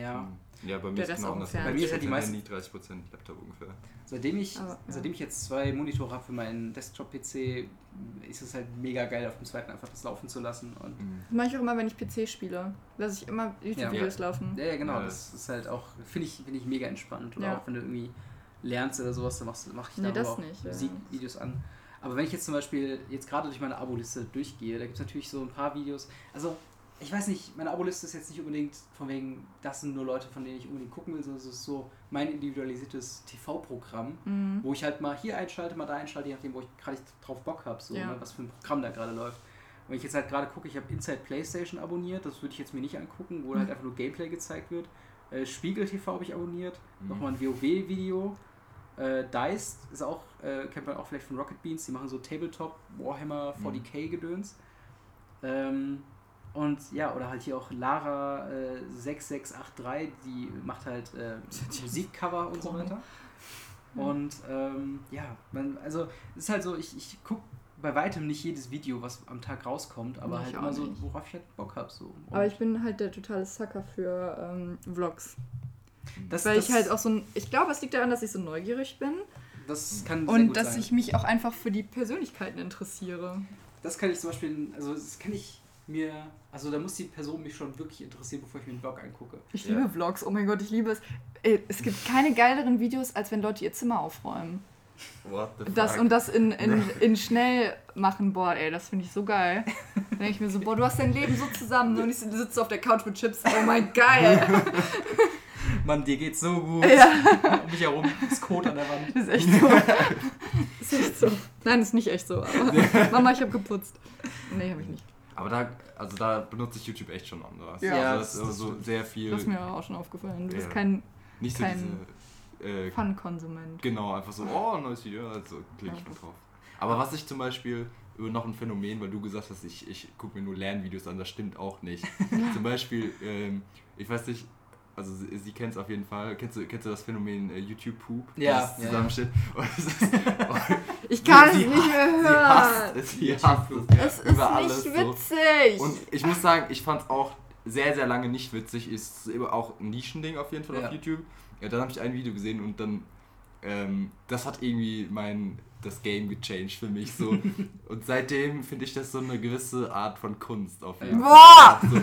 Ja. Ja, bei mir ist genau. Fernseher. Bei mir ist halt die 30% meisten- Handy, 30% Laptop ungefähr. Seitdem ich, Aber, ja. seitdem ich jetzt zwei Monitore habe für meinen Desktop-PC, ist es halt mega geil, auf dem zweiten einfach das laufen zu lassen. Und Mhm. Das mache ich auch immer, wenn ich PC spiele. Lasse ich immer YouTube-Videos laufen. ja, ja genau, Ja. das ist halt auch, finde ich, finde ich mega entspannt. Oder Ja. auch wenn du irgendwie lernst oder sowas, dann machst, mache ich Nee, darüber das auch nicht, ja. Musikvideos an. Aber wenn ich jetzt zum Beispiel jetzt gerade durch meine Abo-Liste durchgehe, da gibt es natürlich so ein paar Videos. Also, ich weiß nicht, meine Abo-Liste ist jetzt nicht unbedingt von wegen, das sind nur Leute, von denen ich unbedingt gucken will, sondern es ist so mein individualisiertes TV-Programm, Mhm. wo ich halt mal hier einschalte, mal da einschalte, je nachdem, wo ich gerade drauf Bock habe, so, Ja. ne, was für ein Programm da gerade läuft. Wenn ich jetzt halt gerade gucke, ich habe Inside PlayStation abonniert, das würde ich jetzt mir nicht angucken, wo halt Mhm. einfach nur Gameplay gezeigt wird. Äh, Spiegel TV habe ich abonniert, Mhm. nochmal ein WoW-Video. Äh, Dice ist auch, äh, kennt man auch vielleicht von Rocket Beans, die machen so Tabletop Warhammer 40k Gedöns. Ähm, und ja, oder halt hier auch Lara äh, 6683, die macht halt äh, Musikcover und so weiter. Und ähm, ja, man, also es ist halt so, ich, ich gucke bei weitem nicht jedes Video, was am Tag rauskommt, aber Nee, halt ich immer so, worauf ich halt Bock habe. So. Und Aber ich bin halt der totale Sucker für ähm, Vlogs. das, Weil das, ich halt auch so ein. Ich glaube, es liegt daran, dass ich so neugierig bin das kann sehr und gut dass sein. ich mich auch einfach für die Persönlichkeiten interessiere. Das kann ich zum Beispiel, also das kann ich mir, also da muss die Person mich schon wirklich interessieren, bevor ich mir einen Blog angucke. Ich Ja. liebe Vlogs, oh mein Gott, ich liebe es. Es gibt keine geileren Videos, als wenn Leute ihr Zimmer aufräumen. What the fuck? Das und das in, in, in schnell machen, boah, ey, das finde ich so geil. Da denke ich mir so, boah, du hast dein Leben so zusammen und ich sitze auf der Couch mit Chips. Oh mein geil. Mann, dir geht's so gut. Ja. Um mich herum ist Kot an der Wand. Das ist echt so. Das ist echt so. Nein, das ist nicht echt so. Aber Mama, ich habe geputzt. Nee, habe ich nicht. Aber da, also da benutze ich YouTube echt schon anders. Ja, also das- das ist so sehr viel. Das ist mir auch schon aufgefallen. Du bist Ja. kein nicht so kein diese. Äh, Fun-Konsument. genau, einfach so, oh, neues Video, also klicke ich mal drauf. Aber was ich zum Beispiel über noch ein Phänomen, weil du gesagt hast, ich, ich gucke mir nur Lernvideos an, das stimmt auch nicht. zum Beispiel, ähm, ich weiß nicht, also sie, sie kennt es auf jeden Fall. Kennst du, kennst du das Phänomen äh, YouTube Poop? Ja, ja. Und es ist, Ich kann es nicht mehr sie hasst hören. es, sie hasst Es es. ist über alles nicht so. witzig. Und ich muss sagen, ich fand es auch sehr, sehr lange nicht witzig. Ist eben auch ein Nischending auf jeden Fall Ja. auf YouTube. Ja, dann habe ich ein Video gesehen und dann, ähm, das hat irgendwie mein, das Game gechanged für mich so. und seitdem finde ich das so eine gewisse Art von Kunst auf jeden Ja. Fall. Boah!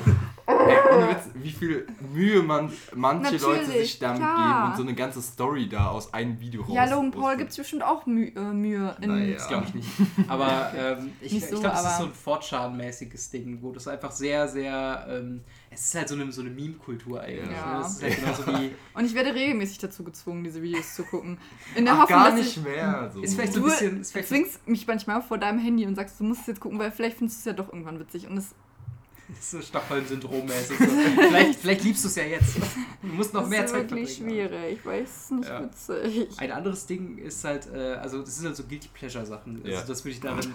So, ey, ohne Witz, wie viel Mühe man, manche Leute Natürlich, sich damit klar. geben und so eine ganze Story da aus einem Video raus. Ja, Logan Paul gibt es bestimmt auch Mühe, äh, Mühe in. Naja. Das glaube ich nicht. Aber ähm, ich, Nicht ich so, glaube, es ist so ein Fortschan-mäßiges Ding, wo das einfach sehr, sehr. Ähm, es ist halt so eine, so eine Meme-Kultur eigentlich. Ja. Ne? Halt genauso wie. Und ich werde regelmäßig dazu gezwungen, diese Videos zu gucken. In der Ach, Hoffnung, gar dass nicht ich. mehr. So. Ist vielleicht so Du ein bisschen. Ist vielleicht zwingst mich manchmal vor deinem Handy und sagst, du musst es jetzt gucken, weil vielleicht findest du es ja doch irgendwann witzig. Und es Das so Stockholm-Syndrom-mäßig. So. vielleicht, vielleicht liebst du es ja jetzt. Du musst noch das mehr ist Zeit wirklich verbringen. schwierig, weil es ist nicht Ja. witzig. Ein anderes Ding ist halt, äh, also das sind halt so Guilty Pleasure-Sachen. Also Ja. das würde ich darin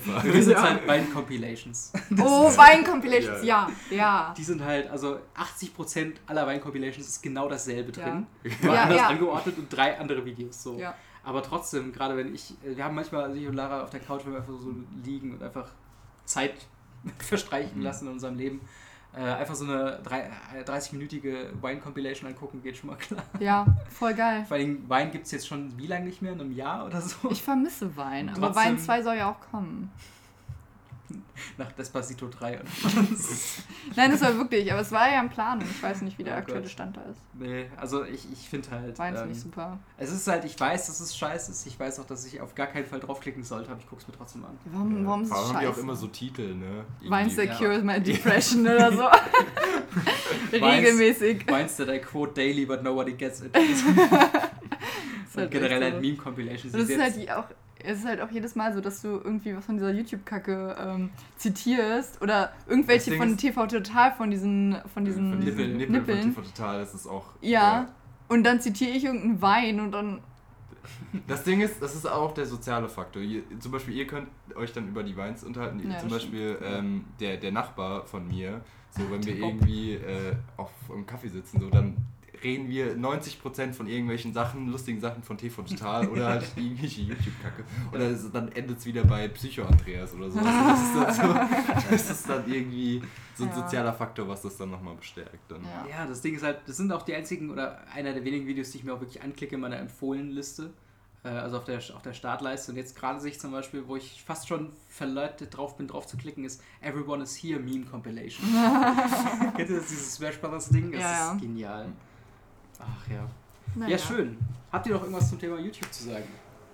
Fall. Wir sind Ja. halt bei den Compilations. Oh, Wein-Compilations, ja, ja. Die sind halt, also 80% aller Wein-Compilations ist genau dasselbe drin. Nur Ja, anders ja. angeordnet und drei andere Videos so. Ja. Aber trotzdem, gerade wenn ich, wir haben manchmal, also ich und Lara auf der Couch, wenn wir einfach so liegen und einfach Zeit verstreichen Mhm. lassen in unserem Leben, äh, einfach so eine drei- äh, 30-minütige Wine-Compilation angucken, geht schon mal klar. Ja, voll geil. Vor allem Wein gibt es jetzt schon wie lange nicht mehr? In einem Jahr oder so? Ich vermisse Wein, aber Wein 2 soll ja auch kommen. Nach Despacito 3 oder Nein, das war wirklich, aber es war ja in Planung. Ich weiß nicht, wie der Oh aktuelle Gott. Stand da ist. Nee, also ich, ich finde halt. Wein ist ähm, nicht super. es ist halt, ich weiß, dass es scheiße ist. Ich weiß auch, dass ich auf gar keinen Fall draufklicken sollte, aber ich guck's mir trotzdem an. Warum, warum ist es allem haben die scheiße? auch immer so Titel, ne? Irgendwie- that cures my depression oder so. Regelmäßig. Weins that I quote daily, but nobody gets it. Und halt generell halt so. Meme-Compilations. Und es die ist halt, auch, es ist halt auch jedes Mal so, dass du irgendwie was von dieser YouTube-Kacke ähm, zitierst oder irgendwelche von TV Total von diesen, von diesen Von diesen Nippeln. Nippeln, von TV Total, das ist auch. Ja. Und dann zitiere ich irgendeinen Wein und dann. Das Ding ist, das ist auch der soziale Faktor. Ihr, zum Beispiel, ihr könnt euch dann über die Weins unterhalten. Ja, zum Beispiel ähm, der, der Nachbar von mir, so wenn wir irgendwie äh, auf einem Kaffee sitzen, so dann reden wir 90% von irgendwelchen Sachen, lustigen Sachen von TV Total oder halt irgendwelche YouTube-Kacke. Oder es, dann endet es wieder bei Psycho-Andreas oder so. Also das, ist dann so das ist dann irgendwie so ein Ja. sozialer Faktor, was das dann nochmal bestärkt. Dann. Ja. Ja, das Ding ist halt, das sind auch die einzigen oder einer der wenigen Videos, die ich mir auch wirklich anklicke in meiner Empfohlen-Liste. Äh, Also auf der, auf der Startleiste. Und jetzt gerade sehe ich zum Beispiel, wo ich fast schon verleitet drauf bin, drauf zu klicken, ist Everyone is Here Meme Compilation. Kennt ihr das, dieses Smash Brothers Ding? Das Ja, ja. ist genial. Ach ja. Naja. Ja, schön. Habt ihr noch irgendwas zum Thema YouTube zu sagen?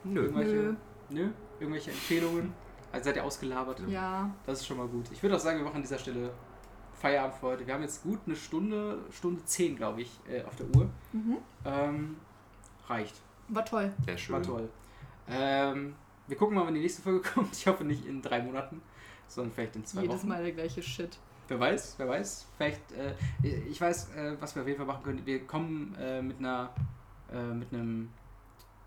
Nö. Irgendwelche, Nö. Nö? Irgendwelche Empfehlungen? Also seid ihr ausgelabert? Ja. Das ist schon mal gut. Ich würde auch sagen, wir machen an dieser Stelle Feierabend für heute. Wir haben jetzt gut eine Stunde, Stunde zehn, glaube ich, äh, auf der Uhr. Mhm. Ähm, reicht. War toll. Sehr schön. War toll. Ähm, wir gucken mal, wann die nächste Folge kommt. Ich hoffe nicht in drei Monaten, sondern vielleicht in zwei Jedes Wochen. Mal der gleiche Shit. Wer weiß, wer weiß. Vielleicht, äh, ich weiß, äh, was wir auf jeden Fall machen können. Wir kommen äh, mit einer, äh, mit einem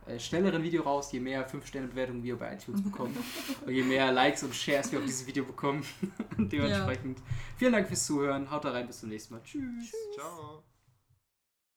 äh, schnelleren Video raus, je mehr 5-Sterne-Bewertungen wir bei iTunes bekommen. und je mehr Likes und Shares wir auf dieses Video bekommen. Und Dementsprechend vielen Dank fürs Zuhören. Haut da rein, bis zum nächsten Mal. Tschüss. Ciao.